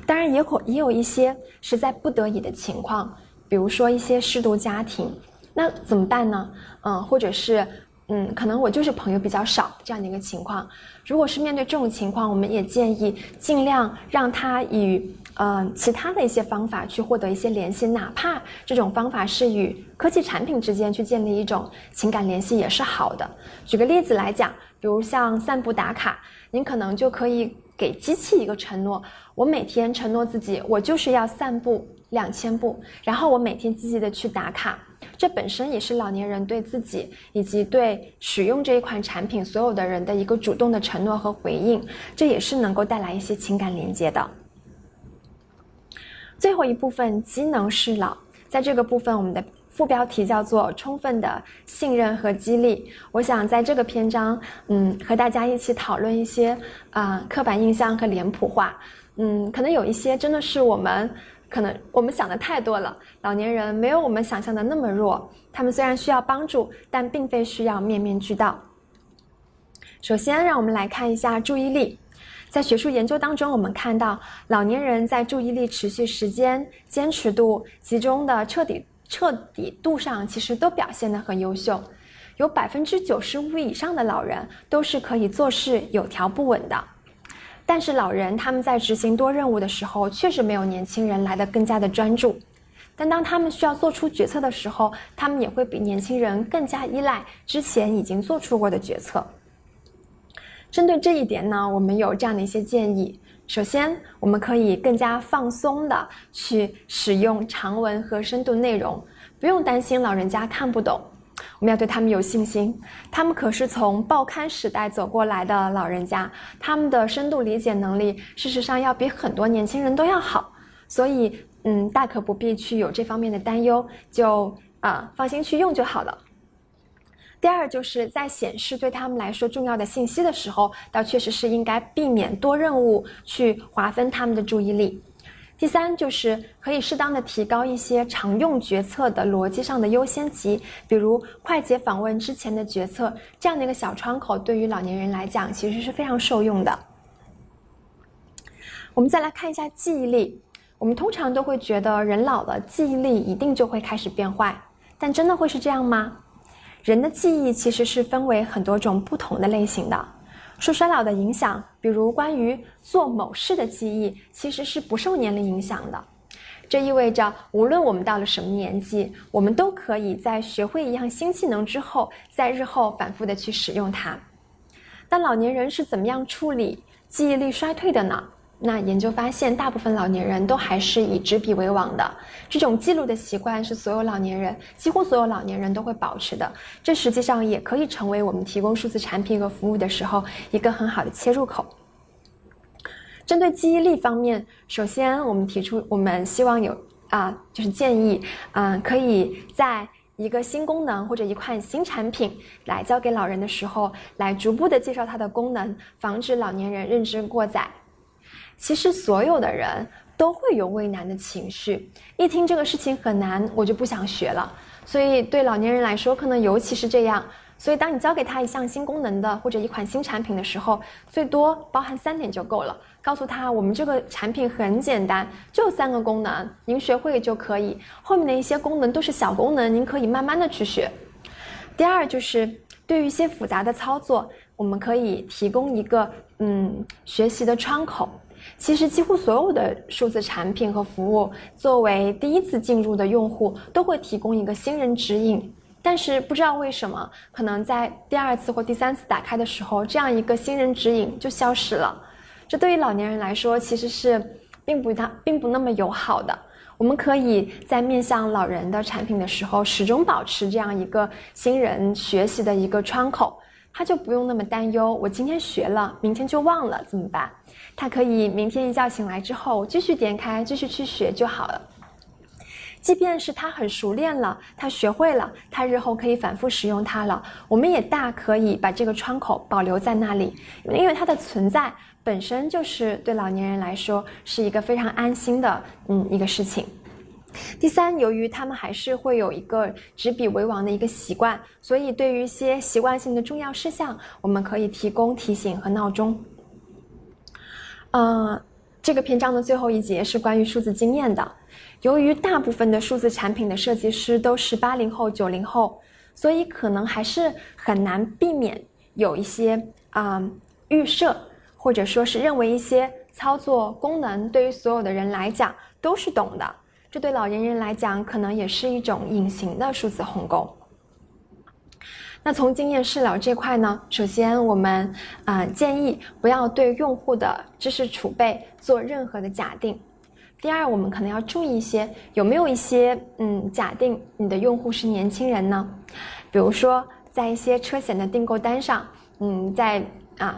[SPEAKER 1] 当然，也可也有一些实在不得已的情况，比如说一些失独家庭，那怎么办呢？嗯，或者是嗯，可能我就是朋友比较少这样的一个情况。如果是面对这种情况，我们也建议尽量让他与呃其他的一些方法去获得一些联系，哪怕这种方法是与科技产品之间去建立一种情感联系也是好的。举个例子来讲，比如像散步打卡，您可能就可以给机器一个承诺：我每天承诺自己，我就是要散步两千步，然后我每天积极的去打卡。这本身也是老年人对自己以及对使用这一款产品所有的人的一个主动的承诺和回应，这也是能够带来一些情感连接的。最后一部分机能适老，在这个部分，我们的副标题叫做“充分的信任和激励”。我想在这个篇章，嗯，和大家一起讨论一些啊刻板印象和脸谱化，嗯，可能有一些真的是我们。可能我们想的太多了，老年人没有我们想象的那么弱。他们虽然需要帮助，但并非需要面面俱到。首先，让我们来看一下注意力。在学术研究当中，我们看到老年人在注意力持续时间、坚持度、集中的彻底彻底度上，其实都表现得很优秀。有百分之九十五以上的老人都是可以做事有条不紊的。但是老人他们在执行多任务的时候，确实没有年轻人来的更加的专注。但当他们需要做出决策的时候，他们也会比年轻人更加依赖之前已经做出过的决策。针对这一点呢，我们有这样的一些建议：首先，我们可以更加放松的去使用长文和深度内容，不用担心老人家看不懂。我们要对他们有信心，他们可是从报刊时代走过来的老人家，他们的深度理解能力，事实上要比很多年轻人都要好，所以，嗯，大可不必去有这方面的担忧，就啊，放心去用就好了。第二，就是在显示对他们来说重要的信息的时候，倒确实是应该避免多任务去划分他们的注意力。第三就是可以适当的提高一些常用决策的逻辑上的优先级，比如快捷访问之前的决策这样的一个小窗口，对于老年人来讲其实是非常受用的。我们再来看一下记忆力，我们通常都会觉得人老了记忆力一定就会开始变坏，但真的会是这样吗？人的记忆其实是分为很多种不同的类型的。受衰老的影响，比如关于做某事的记忆，其实是不受年龄影响的。这意味着，无论我们到了什么年纪，我们都可以在学会一样新技能之后，在日后反复的去使用它。但老年人是怎么样处理记忆力衰退的呢？那研究发现，大部分老年人都还是以纸笔为王的。这种记录的习惯是所有老年人，几乎所有老年人都会保持的。这实际上也可以成为我们提供数字产品和服务的时候一个很好的切入口。针对记忆力方面，首先我们提出，我们希望有啊，就是建议，嗯，可以在一个新功能或者一款新产品来交给老人的时候，来逐步的介绍它的功能，防止老年人认知过载。其实所有的人都会有畏难的情绪，一听这个事情很难，我就不想学了。所以对老年人来说，可能尤其是这样。所以当你教给他一项新功能的或者一款新产品的时候，最多包含三点就够了。告诉他，我们这个产品很简单，就三个功能，您学会就可以。后面的一些功能都是小功能，您可以慢慢的去学。第二就是对于一些复杂的操作，我们可以提供一个嗯学习的窗口。其实，几乎所有的数字产品和服务，作为第一次进入的用户，都会提供一个新人指引。但是，不知道为什么，可能在第二次或第三次打开的时候，这样一个新人指引就消失了。这对于老年人来说，其实是并不它并不那么友好的。我们可以在面向老人的产品的时候，始终保持这样一个新人学习的一个窗口。他就不用那么担忧，我今天学了，明天就忘了怎么办？他可以明天一觉醒来之后，继续点开，继续去学就好了。即便是他很熟练了，他学会了，他日后可以反复使用它了，我们也大可以把这个窗口保留在那里，因为它的存在本身就是对老年人来说是一个非常安心的，嗯，一个事情。第三，由于他们还是会有一个执笔为王的一个习惯，所以对于一些习惯性的重要事项，我们可以提供提醒和闹钟。呃，这个篇章的最后一节是关于数字经验的。由于大部分的数字产品的设计师都是八零后、九零后，所以可能还是很难避免有一些啊预设，或者说是认为一些操作功能对于所有的人来讲都是懂的。这对老年人来讲，可能也是一种隐形的数字鸿沟。那从经验试聊这块呢，首先我们啊建议不要对用户的知识储备做任何的假定。第二，我们可能要注意一些，有没有一些嗯假定你的用户是年轻人呢？比如说，在一些车险的订购单上，嗯，在啊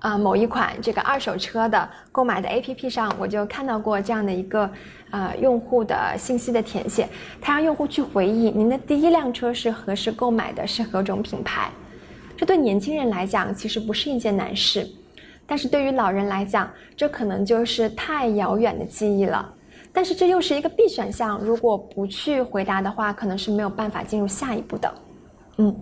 [SPEAKER 1] 啊某一款这个二手车的购买的 APP 上，我就看到过这样的一个呃用户的信息的填写，他让用户去回忆您的第一辆车是何时购买的，是何种品牌。这对年轻人来讲，其实不是一件难事。但是对于老人来讲，这可能就是太遥远的记忆了。但是这又是一个必选项，如果不去回答的话，可能是没有办法进入下一步的。嗯，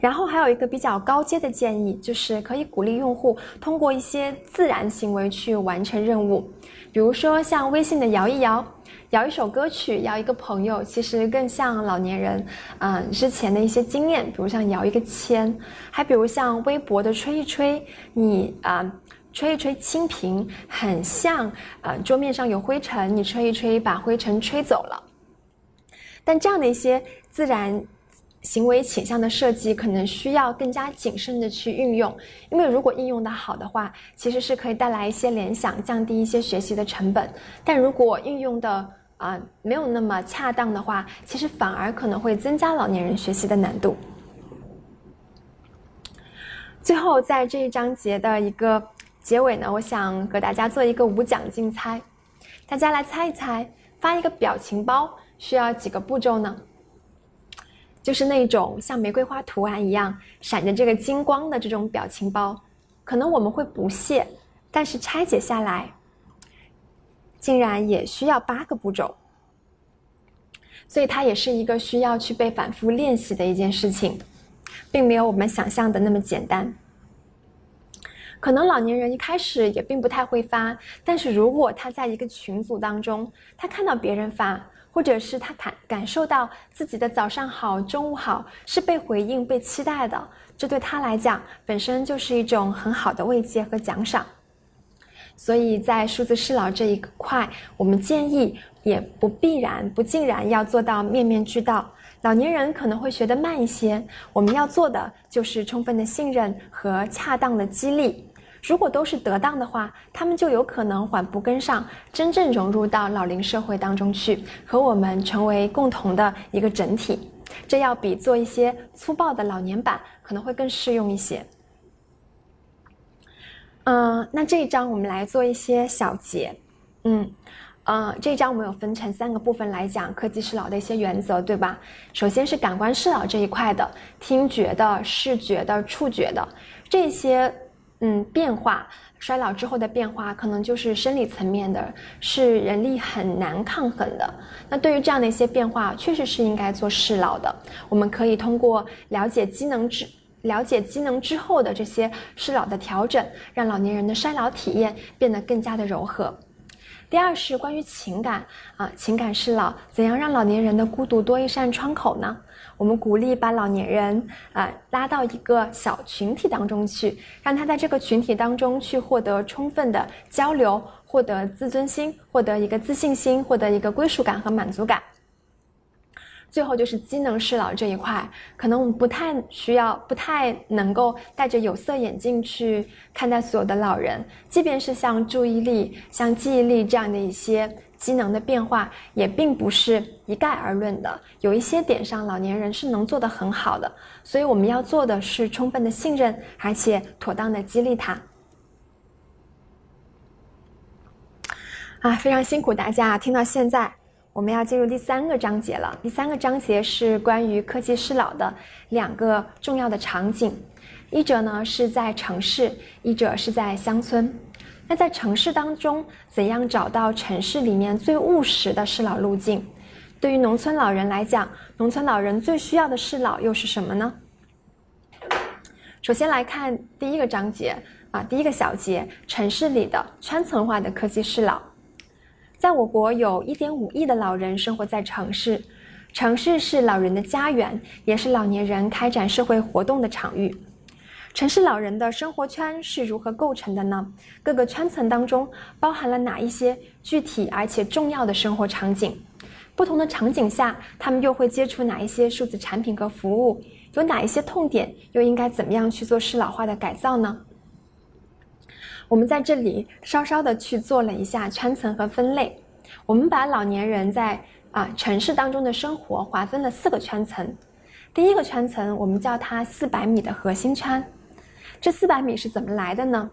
[SPEAKER 1] 然后还有一个比较高阶的建议，就是可以鼓励用户通过一些自然行为去完成任务，比如说像微信的摇一摇、摇一首歌曲、摇一个朋友，其实更像老年人嗯之前的一些经验，比如像摇一个签，还比如像微博的吹一吹，你啊。吹一吹清屏，很像呃桌面上有灰尘，你吹一吹把灰尘吹走了。但这样的一些自然行为倾向的设计，可能需要更加谨慎的去运用，因为如果应用的好的话，其实是可以带来一些联想，降低一些学习的成本。但如果运用的啊没有那么恰当的话，其实反而可能会增加老年人学习的难度。最后，在这一章节的一个。结尾呢，我想和大家做一个无奖竞猜，大家来猜一猜，发一个表情包需要几个步骤呢？就是那种像玫瑰花图案一样闪着这个金光的这种表情包，可能我们会不屑，但是拆解下来，竟然也需要八个步骤，所以它也是一个需要去被反复练习的一件事情，并没有我们想象的那么简单。可能老年人一开始也并不太会发，但是如果他在一个群组当中，他看到别人发，或者是他感感受到自己的早上好、中午好是被回应、被期待的，这对他来讲本身就是一种很好的慰藉和奖赏。所以在数字适老这一块，我们建议也不必然、不尽然要做到面面俱到。老年人可能会学得慢一些，我们要做的就是充分的信任和恰当的激励。如果都是得当的话，他们就有可能缓步跟上，真正融入到老龄社会当中去，和我们成为共同的一个整体。这要比做一些粗暴的老年版可能会更适用一些。嗯，那这一章我们来做一些小结。嗯。嗯，这一章我们有分成三个部分来讲科技适老的一些原则，对吧？首先是感官适老这一块的，听觉的、视觉的、触觉的这些，嗯，变化，衰老之后的变化，可能就是生理层面的，是人力很难抗衡的。那对于这样的一些变化，确实是应该做适老的。我们可以通过了解机能之了解机能之后的这些适老的调整，让老年人的衰老体验变得更加的柔和。第二是关于情感啊，情感是老，怎样让老年人的孤独多一扇窗口呢？我们鼓励把老年人啊拉到一个小群体当中去，让他在这个群体当中去获得充分的交流，获得自尊心，获得一个自信心，获得一个归属感和满足感。最后就是机能适老这一块，可能我们不太需要，不太能够戴着有色眼镜去看待所有的老人。即便是像注意力、像记忆力这样的一些机能的变化，也并不是一概而论的。有一些点上，老年人是能做得很好的。所以我们要做的是充分的信任，而且妥当的激励他。啊，非常辛苦大家听到现在。我们要进入第三个章节了。第三个章节是关于科技适老的两个重要的场景，一者呢是在城市，一者是在乡村。那在城市当中，怎样找到城市里面最务实的适老路径？对于农村老人来讲，农村老人最需要的适老又是什么呢？首先来看第一个章节。啊，第一个小节，城市里的圈层化的科技适老。在我国，有一点五亿的老人生活在城市，城市是老人的家园，也是老年人开展社会活动的场域。城市老人的生活圈是如何构成的呢？各个圈层当中包含了哪一些具体而且重要的生活场景？不同的场景下，他们又会接触哪一些数字产品和服务？有哪一些痛点？又应该怎么样去做适老化的改造呢？我们在这里稍稍的去做了一下圈层和分类。我们把老年人在啊城市当中的生活划分了四个圈层。第一个圈层，我们叫它四百米的核心圈。这四百米是怎么来的呢？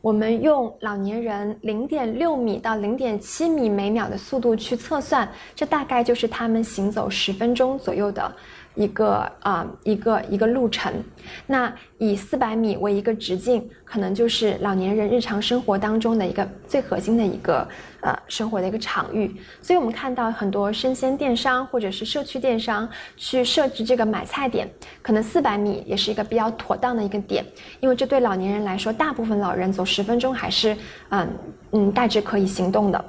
[SPEAKER 1] 我们用老年人零点六米到零点七米每秒的速度去测算，这大概就是他们行走十分钟左右的。一个啊，一个一个路程，那以四百米为一个直径，可能就是老年人日常生活当中的一个最核心的一个呃生活的一个场域。所以我们看到很多生鲜电商或者是社区电商去设置这个买菜点，可能四百米也是一个比较妥当的一个点，因为这对老年人来说，大部分老人走十分钟还是嗯嗯大致可以行动的。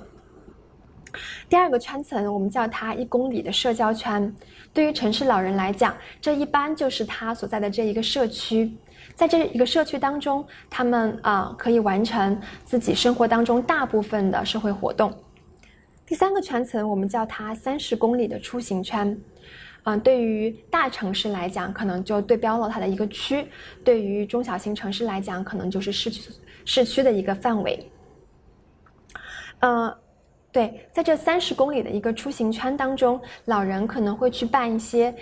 [SPEAKER 1] 第二个圈层，我们叫它一公里的社交圈。对于城市老人来讲，这一般就是他所在的这一个社区。在这一个社区当中，他们啊可以完成自己生活当中大部分的社会活动。第三个圈层，我们叫它三十公里的出行圈。嗯，对于大城市来讲，可能就对标了它的一个区；对于中小型城市来讲，可能就是市区市区的一个范围。呃。对，在这三十公里的一个出行圈当中，老人可能会去办一些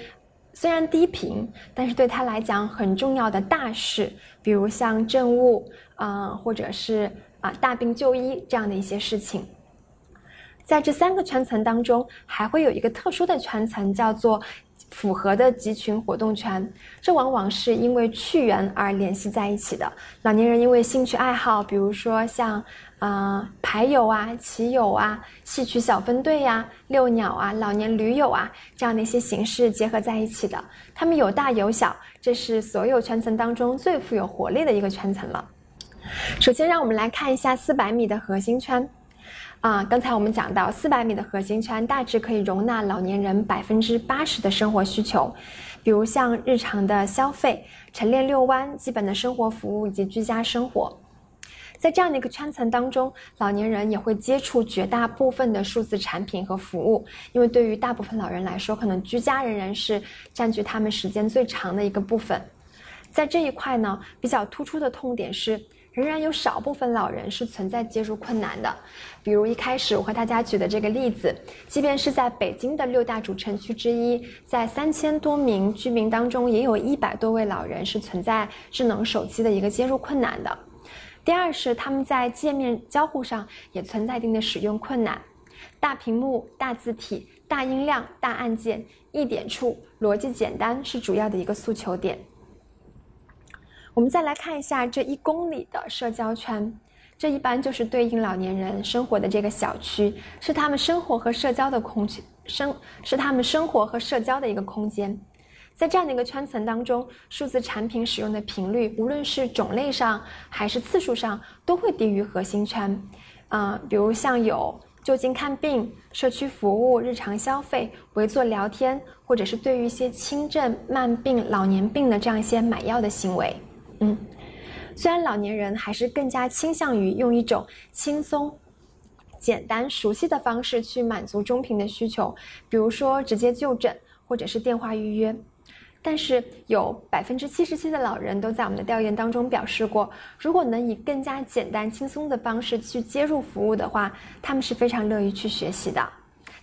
[SPEAKER 1] 虽然低频，但是对他来讲很重要的大事，比如像政务啊，或者是啊大病就医这样的一些事情。在这三个圈层当中，还会有一个特殊的圈层，叫做符合的集群活动圈。这往往是因为去源而联系在一起的。老年人因为兴趣爱好，比如说像。啊，牌友啊，棋友啊，戏曲小分队呀，遛鸟啊，老年驴友啊，这样的一些形式结合在一起的，他们有大有小，这是所有圈层当中最富有活力的一个圈层了。首先，让我们来看一下四百米的核心圈。啊，刚才我们讲到，四百米的核心圈大致可以容纳老年人百分之八十的生活需求，比如像日常的消费、晨练、遛弯、基本的生活服务以及居家生活。在这样的一个圈层当中，老年人也会接触绝大部分的数字产品和服务，因为对于大部分老人来说，可能居家仍然是占据他们时间最长的一个部分。在这一块呢，比较突出的痛点是，仍然有少部分老人是存在接入困难的。比如一开始我和大家举的这个例子，即便是在北京的六大主城区之一，在三千多名居民当中，也有一百多位老人是存在智能手机的一个接入困难的。第二是他们在界面交互上也存在一定的使用困难，大屏幕、大字体、大音量、大按键、一点触，逻辑简单是主要的一个诉求点。我们再来看一下这一公里的社交圈，这一般就是对应老年人生活的这个小区，是他们生活和社交的空间，生是他们生活和社交的一个空间。在这样的一个圈层当中，数字产品使用的频率，无论是种类上还是次数上，都会低于核心圈。啊，比如像有就近看病、社区服务、日常消费、围坐聊天，或者是对于一些轻症、慢病、老年病的这样一些买药的行为。嗯，虽然老年人还是更加倾向于用一种轻松、简单、熟悉的方式去满足中频的需求，比如说直接就诊，或者是电话预约。但是有百分之七十七的老人都在我们的调研当中表示过，如果能以更加简单轻松的方式去接入服务的话，他们是非常乐于去学习的。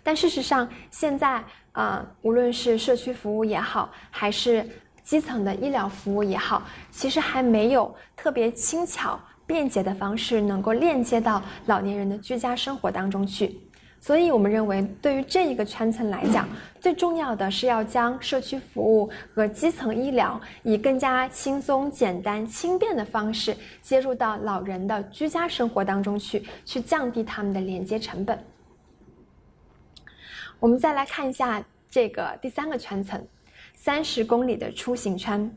[SPEAKER 1] 但事实上，现在啊，无论是社区服务也好，还是基层的医疗服务也好，其实还没有特别轻巧便捷的方式能够链接到老年人的居家生活当中去。所以，我们认为，对于这一个圈层来讲，最重要的是要将社区服务和基层医疗以更加轻松、简单、轻便的方式接入到老人的居家生活当中去，去降低他们的连接成本。我们再来看一下这个第三个圈层，三十公里的出行圈。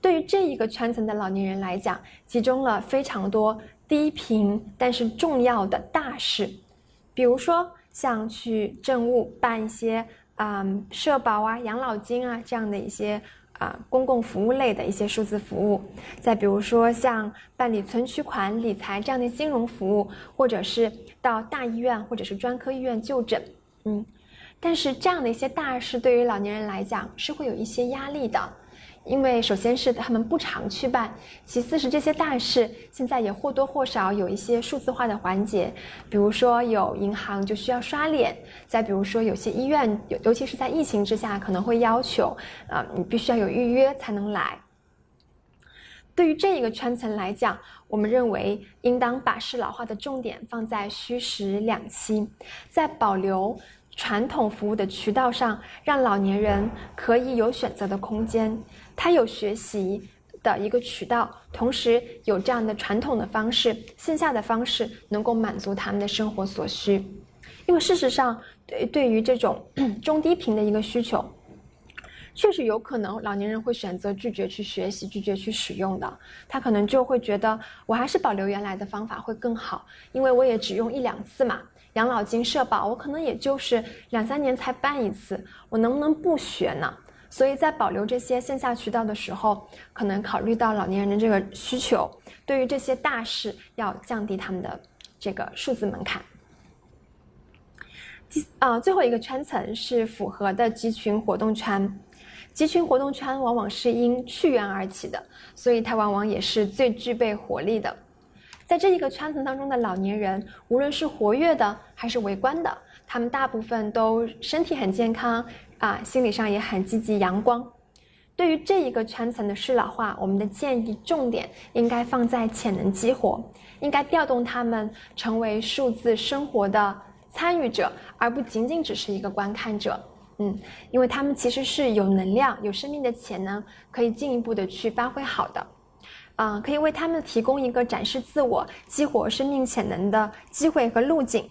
[SPEAKER 1] 对于这一个圈层的老年人来讲，集中了非常多低频但是重要的大事，比如说像去政务办一些嗯社保啊、养老金啊这样的一些。啊，公共服务类的一些数字服务，再比如说像办理存取款、理财这样的金融服务，或者是到大医院或者是专科医院就诊，嗯，但是这样的一些大事对于老年人来讲是会有一些压力的。因为首先是他们不常去办，其次是这些大事现在也或多或少有一些数字化的环节，比如说有银行就需要刷脸，再比如说有些医院，尤尤其是在疫情之下，可能会要求，啊，你必须要有预约才能来。对于这一个圈层来讲，我们认为应当把适老化的重点放在虚实两期，在保留。传统服务的渠道上，让老年人可以有选择的空间，他有学习的一个渠道，同时有这样的传统的方式、线下的方式，能够满足他们的生活所需。因为事实上，对对于这种 中低频的一个需求，确实有可能老年人会选择拒绝去学习、拒绝去使用的。他可能就会觉得，我还是保留原来的方法会更好，因为我也只用一两次嘛。养老金、社保，我可能也就是两三年才办一次，我能不能不学呢？所以在保留这些线下渠道的时候，可能考虑到老年人的这个需求，对于这些大事要降低他们的这个数字门槛。第啊，最后一个圈层是符合的集群活动圈，集群活动圈往往是因去源而起的，所以它往往也是最具备活力的。在这一个圈层当中的老年人，无论是活跃的还是围观的，他们大部分都身体很健康啊，心理上也很积极阳光。对于这一个圈层的适老化，我们的建议重点应该放在潜能激活，应该调动他们成为数字生活的参与者，而不仅仅只是一个观看者。嗯，因为他们其实是有能量、有生命的潜能，可以进一步的去发挥好的。啊，可以为他们提供一个展示自我、激活生命潜能的机会和路径。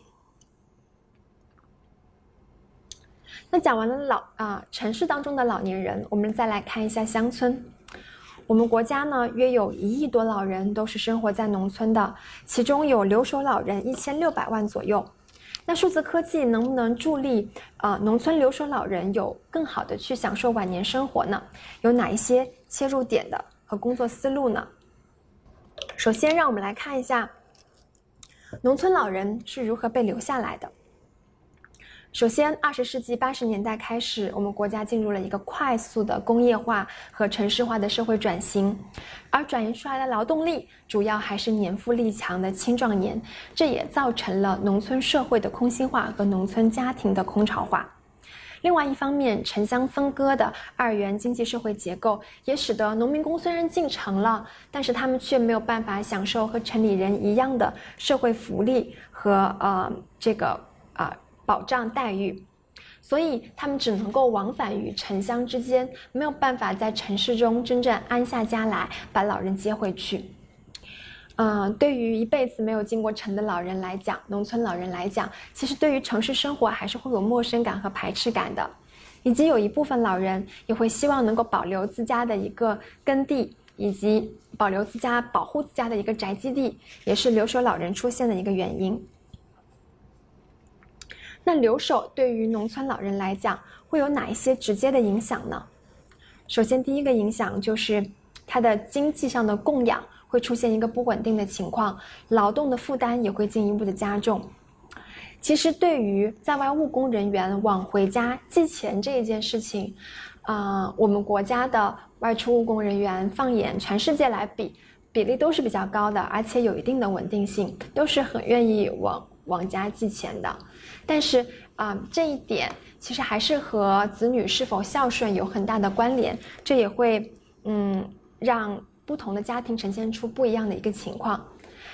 [SPEAKER 1] 那讲完了老啊城市当中的老年人，我们再来看一下乡村。我们国家呢，约有一亿多老人都是生活在农村的，其中有留守老人一千六百万左右。那数字科技能不能助力啊农村留守老人有更好的去享受晚年生活呢？有哪一些切入点的和工作思路呢？首先，让我们来看一下农村老人是如何被留下来的。首先，二十世纪八十年代开始，我们国家进入了一个快速的工业化和城市化的社会转型，而转移出来的劳动力主要还是年富力强的青壮年，这也造成了农村社会的空心化和农村家庭的空巢化。另外一方面，城乡分割的二元经济社会结构，也使得农民工虽然进城了，但是他们却没有办法享受和城里人一样的社会福利和呃这个保障待遇，所以他们只能够往返于城乡之间，没有办法在城市中真正安下家来，把老人接回去。嗯，对于一辈子没有进过城的老人来讲，农村老人来讲，其实对于城市生活还是会有陌生感和排斥感的，以及有一部分老人也会希望能够保留自家的一个耕地，以及保留自家、保护自家的一个宅基地，也是留守老人出现的一个原因。那留守对于农村老人来讲，会有哪一些直接的影响呢？首先，第一个影响就是他的经济上的供养。会出现一个不稳定的情况，劳动的负担也会进一步的加重。其实，对于在外务工人员往回家寄钱这一件事情，啊，我们国家的外出务工人员，放眼全世界来比，比例都是比较高的，而且有一定的稳定性，都是很愿意往往家寄钱的。但是啊，这一点其实还是和子女是否孝顺有很大的关联，这也会嗯让。不同的家庭呈现出不一样的一个情况，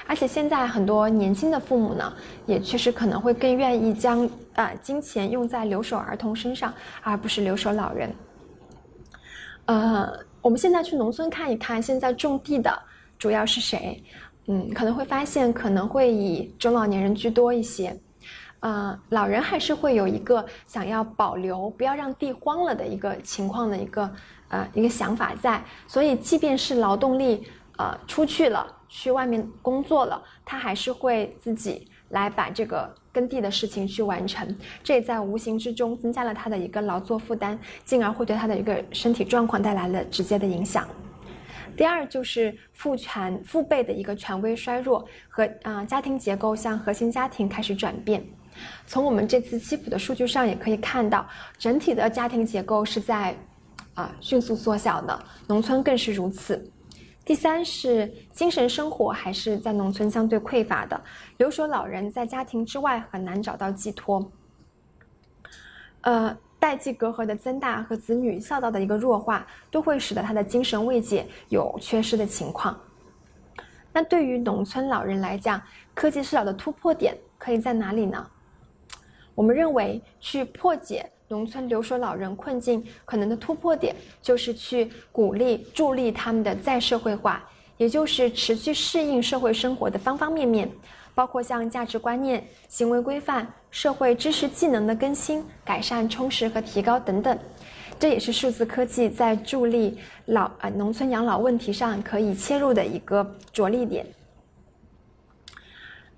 [SPEAKER 1] 而且现在很多年轻的父母呢，也确实可能会更愿意将呃金钱用在留守儿童身上，而不是留守老人。呃，我们现在去农村看一看，现在种地的主要是谁？嗯，可能会发现可能会以中老年人居多一些。呃，老人还是会有一个想要保留、不要让地荒了的一个情况的一个呃一个想法在。所以，即便是劳动力呃出去了，去外面工作了，他还是会自己来把这个耕地的事情去完成。这也在无形之中增加了他的一个劳作负担，进而会对他的一个身体状况带来了直接的影响。第二就是父权父辈的一个权威衰弱和啊家庭结构向核心家庭开始转变。从我们这次七普的数据上也可以看到，整体的家庭结构是在啊迅速缩小的，农村更是如此。第三是精神生活还是在农村相对匮乏的，留守老人在家庭之外很难找到寄托。呃。代际隔阂的增大和子女孝道的一个弱化，都会使得他的精神慰藉有缺失的情况。那对于农村老人来讲，科技视角的突破点可以在哪里呢？我们认为，去破解农村留守老人困境可能的突破点，就是去鼓励助力他们的再社会化，也就是持续适应社会生活的方方面面。包括像价值观念、行为规范、社会知识技能的更新、改善、充实和提高等等，这也是数字科技在助力老呃农村养老问题上可以切入的一个着力点。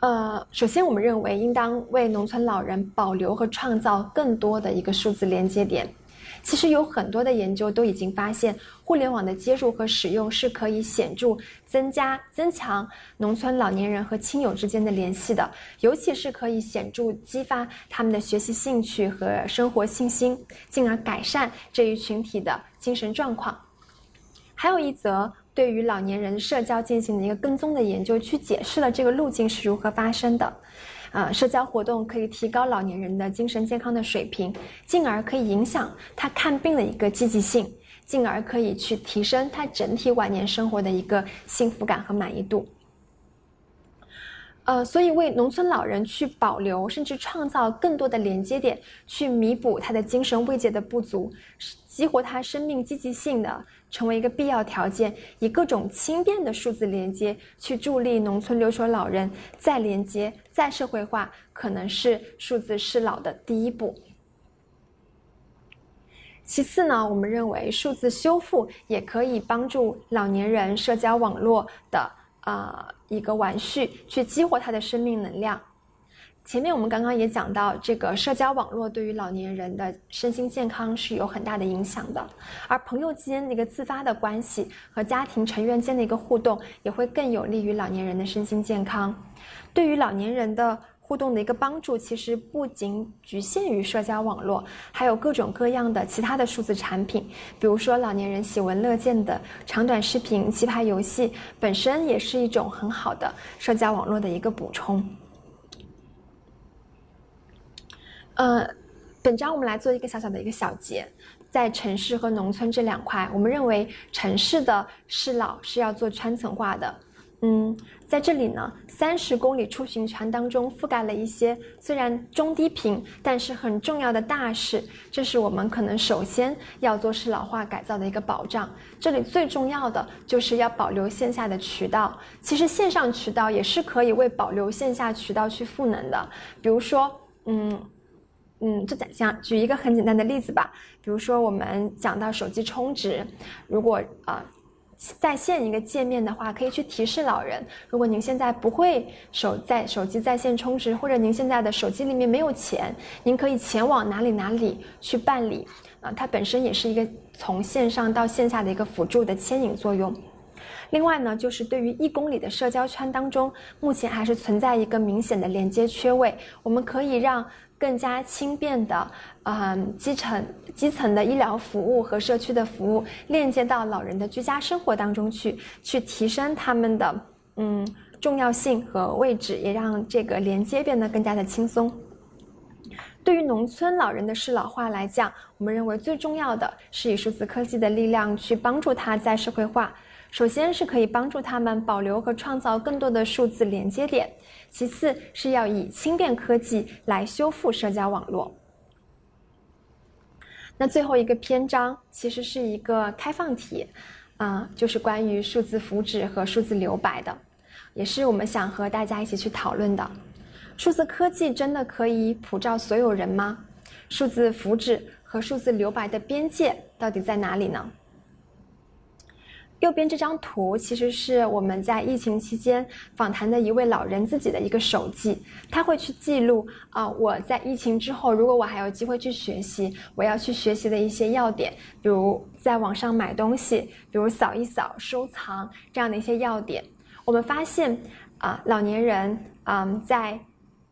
[SPEAKER 1] 呃，首先我们认为应当为农村老人保留和创造更多的一个数字连接点。其实有很多的研究都已经发现，互联网的接入和使用是可以显著增加、增强农村老年人和亲友之间的联系的，尤其是可以显著激发他们的学习兴趣和生活信心，进而改善这一群体的精神状况。还有一则对于老年人社交进行的一个跟踪的研究，去解释了这个路径是如何发生的。啊，社交活动可以提高老年人的精神健康的水平，进而可以影响他看病的一个积极性，进而可以去提升他整体晚年生活的一个幸福感和满意度。呃，所以为农村老人去保留甚至创造更多的连接点，去弥补他的精神慰藉的不足，激活他生命积极性的，成为一个必要条件。以各种轻便的数字连接去助力农村留守老人再连接、再社会化，可能是数字适老的第一步。其次呢，我们认为数字修复也可以帮助老年人社交网络的。啊，一个玩序去激活他的生命能量。前面我们刚刚也讲到，这个社交网络对于老年人的身心健康是有很大的影响的，而朋友间的一个自发的关系和家庭成员间的一个互动，也会更有利于老年人的身心健康。对于老年人的。互动的一个帮助，其实不仅局限于社交网络，还有各种各样的其他的数字产品，比如说老年人喜闻乐见的长短视频、棋牌游戏，本身也是一种很好的社交网络的一个补充。呃，本章我们来做一个小小的一个小结，在城市和农村这两块，我们认为城市的适老是要做圈层化的。嗯，在这里呢，三十公里出行权当中覆盖了一些虽然中低频，但是很重要的大事。这是我们可能首先要做适老化改造的一个保障。这里最重要的就是要保留线下的渠道。其实线上渠道也是可以为保留线下渠道去赋能的。比如说，嗯嗯，就讲讲举一个很简单的例子吧。比如说我们讲到手机充值，如果啊。在线一个界面的话，可以去提示老人，如果您现在不会手在手机在线充值，或者您现在的手机里面没有钱，您可以前往哪里哪里去办理啊？它本身也是一个从线上到线下的一个辅助的牵引作用。另外呢，就是对于一公里的社交圈当中，目前还是存在一个明显的连接缺位，我们可以让。更加轻便的，嗯，基层基层的医疗服务和社区的服务链接到老人的居家生活当中去，去提升他们的嗯重要性和位置，也让这个连接变得更加的轻松。对于农村老人的适老化来讲，我们认为最重要的是以数字科技的力量去帮助他在社会化。首先是可以帮助他们保留和创造更多的数字连接点，其次是要以轻便科技来修复社交网络。那最后一个篇章其实是一个开放题，啊，就是关于数字福祉和数字留白的，也是我们想和大家一起去讨论的。数字科技真的可以普照所有人吗？数字福祉和数字留白的边界到底在哪里呢？右边这张图其实是我们在疫情期间访谈的一位老人自己的一个手记，他会去记录啊，我在疫情之后，如果我还有机会去学习，我要去学习的一些要点，比如在网上买东西，比如扫一扫、收藏这样的一些要点。我们发现啊，老年人啊，在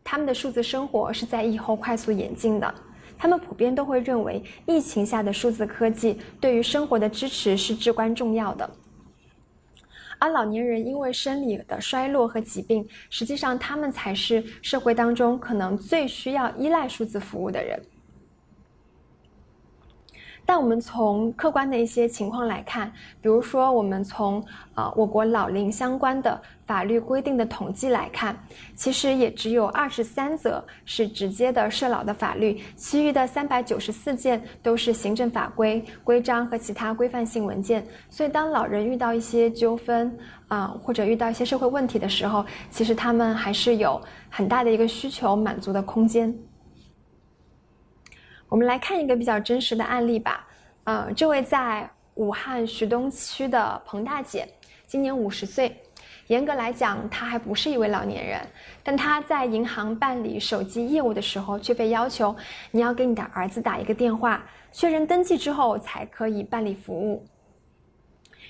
[SPEAKER 1] 他们的数字生活是在疫后快速演进的。他们普遍都会认为，疫情下的数字科技对于生活的支持是至关重要的。而老年人因为生理的衰落和疾病，实际上他们才是社会当中可能最需要依赖数字服务的人。但我们从客观的一些情况来看，比如说我们从呃我国老龄相关的法律规定的统计来看，其实也只有二十三则是直接的涉老的法律，其余的三百九十四件都是行政法规、规章和其他规范性文件。所以，当老人遇到一些纠纷啊，或者遇到一些社会问题的时候，其实他们还是有很大的一个需求满足的空间。我们来看一个比较真实的案例吧。呃，这位在武汉徐东区的彭大姐，今年五十岁。严格来讲，她还不是一位老年人，但她在银行办理手机业务的时候，却被要求你要给你的儿子打一个电话，确认登记之后才可以办理服务。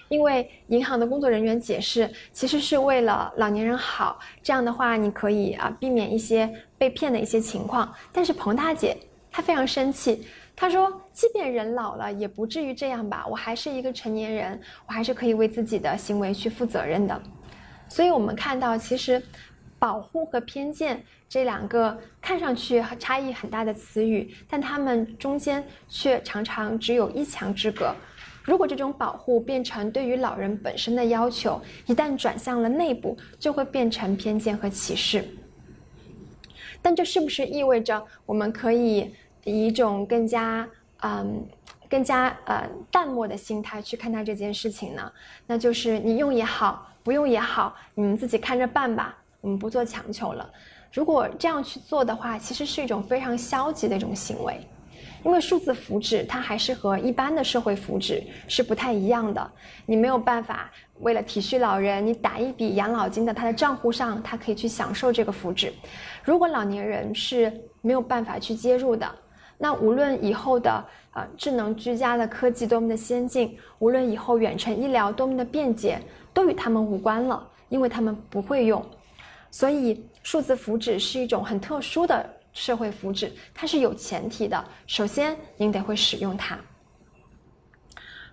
[SPEAKER 1] 因为银行的工作人员解释，其实是为了老年人好，这样的话你可以啊避免一些被骗的一些情况。但是彭大姐。他非常生气，他说：“即便人老了，也不至于这样吧？我还是一个成年人，我还是可以为自己的行为去负责任的。”所以，我们看到，其实“保护”和“偏见”这两个看上去差异很大的词语，但它们中间却常常只有一墙之隔。如果这种保护变成对于老人本身的要求，一旦转向了内部，就会变成偏见和歧视。但这是不是意味着我们可以以一种更加嗯、更加呃淡漠的心态去看待这件事情呢？那就是你用也好，不用也好，你们自己看着办吧，我们不做强求了。如果这样去做的话，其实是一种非常消极的一种行为。因为数字福祉它还是和一般的社会福祉是不太一样的，你没有办法为了体恤老人，你打一笔养老金的他的账户上，他可以去享受这个福祉。如果老年人是没有办法去接入的，那无论以后的呃智能居家的科技多么的先进，无论以后远程医疗多么的便捷，都与他们无关了，因为他们不会用。所以数字福祉是一种很特殊的。社会福祉，它是有前提的。首先，您得会使用它。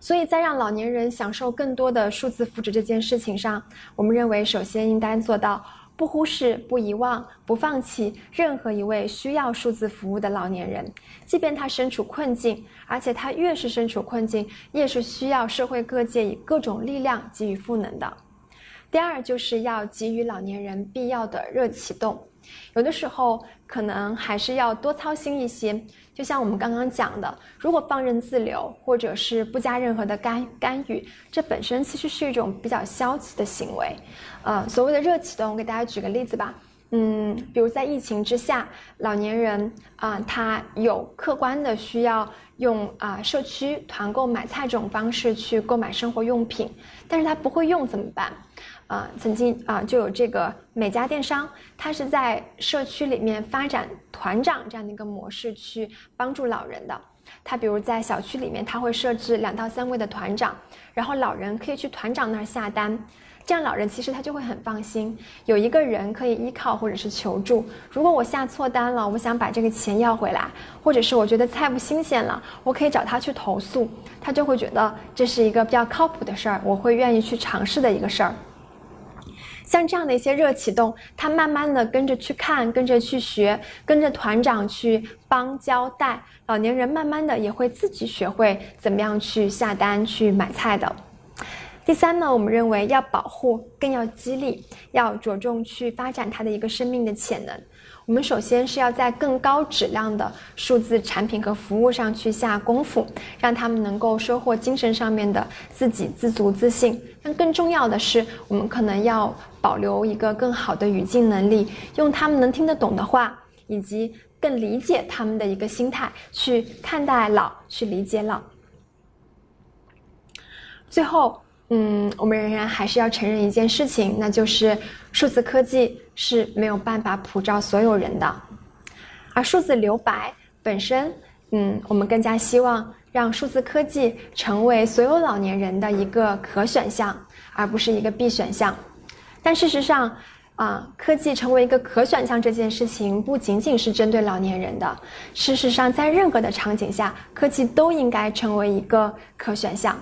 [SPEAKER 1] 所以在让老年人享受更多的数字福祉这件事情上，我们认为，首先应该做到不忽视、不遗忘、不放弃任何一位需要数字服务的老年人，即便他身处困境，而且他越是身处困境，越是需要社会各界以各种力量给予赋能的。第二，就是要给予老年人必要的热启动。有的时候可能还是要多操心一些，就像我们刚刚讲的，如果放任自流，或者是不加任何的干干预，这本身其实是一种比较消极的行为。呃，所谓的热启动，我给大家举个例子吧。嗯，比如在疫情之下，老年人啊，他有客观的需要用啊社区团购买菜这种方式去购买生活用品，但是他不会用怎么办？啊，曾经啊就有这个每家电商，它是在社区里面发展团长这样的一个模式去帮助老人的。他比如在小区里面，他会设置两到三位的团长，然后老人可以去团长那儿下单，这样老人其实他就会很放心，有一个人可以依靠或者是求助。如果我下错单了，我想把这个钱要回来，或者是我觉得菜不新鲜了，我可以找他去投诉，他就会觉得这是一个比较靠谱的事儿，我会愿意去尝试的一个事儿。像这样的一些热启动，他慢慢的跟着去看，跟着去学，跟着团长去帮交代，老年人慢慢的也会自己学会怎么样去下单去买菜的。第三呢，我们认为要保护，更要激励，要着重去发展他的一个生命的潜能。我们首先是要在更高质量的数字产品和服务上去下功夫，让他们能够收获精神上面的自给自足自信。但更重要的是，我们可能要保留一个更好的语境能力，用他们能听得懂的话，以及更理解他们的一个心态去看待老，去理解老。最后。嗯，我们仍然还是要承认一件事情，那就是数字科技是没有办法普照所有人的，而数字留白本身，嗯，我们更加希望让数字科技成为所有老年人的一个可选项，而不是一个必选项。但事实上，啊，科技成为一个可选项这件事情不仅仅是针对老年人的，事实上，在任何的场景下，科技都应该成为一个可选项。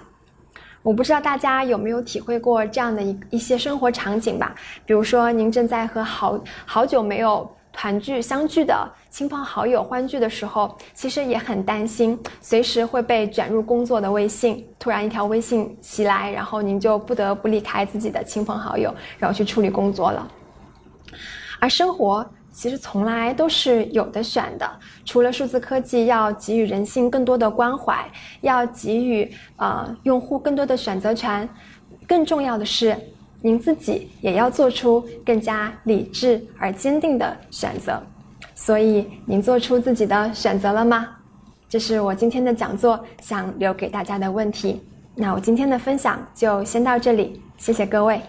[SPEAKER 1] 我不知道大家有没有体会过这样的一一些生活场景吧？比如说，您正在和好好久没有团聚相聚的亲朋好友欢聚的时候，其实也很担心，随时会被卷入工作的微信。突然一条微信袭来，然后您就不得不离开自己的亲朋好友，然后去处理工作了。而生活。其实从来都是有的选的，除了数字科技要给予人性更多的关怀，要给予呃用户更多的选择权，更重要的是，您自己也要做出更加理智而坚定的选择。所以，您做出自己的选择了吗？这是我今天的讲座想留给大家的问题。那我今天的分享就先到这里，谢谢各位。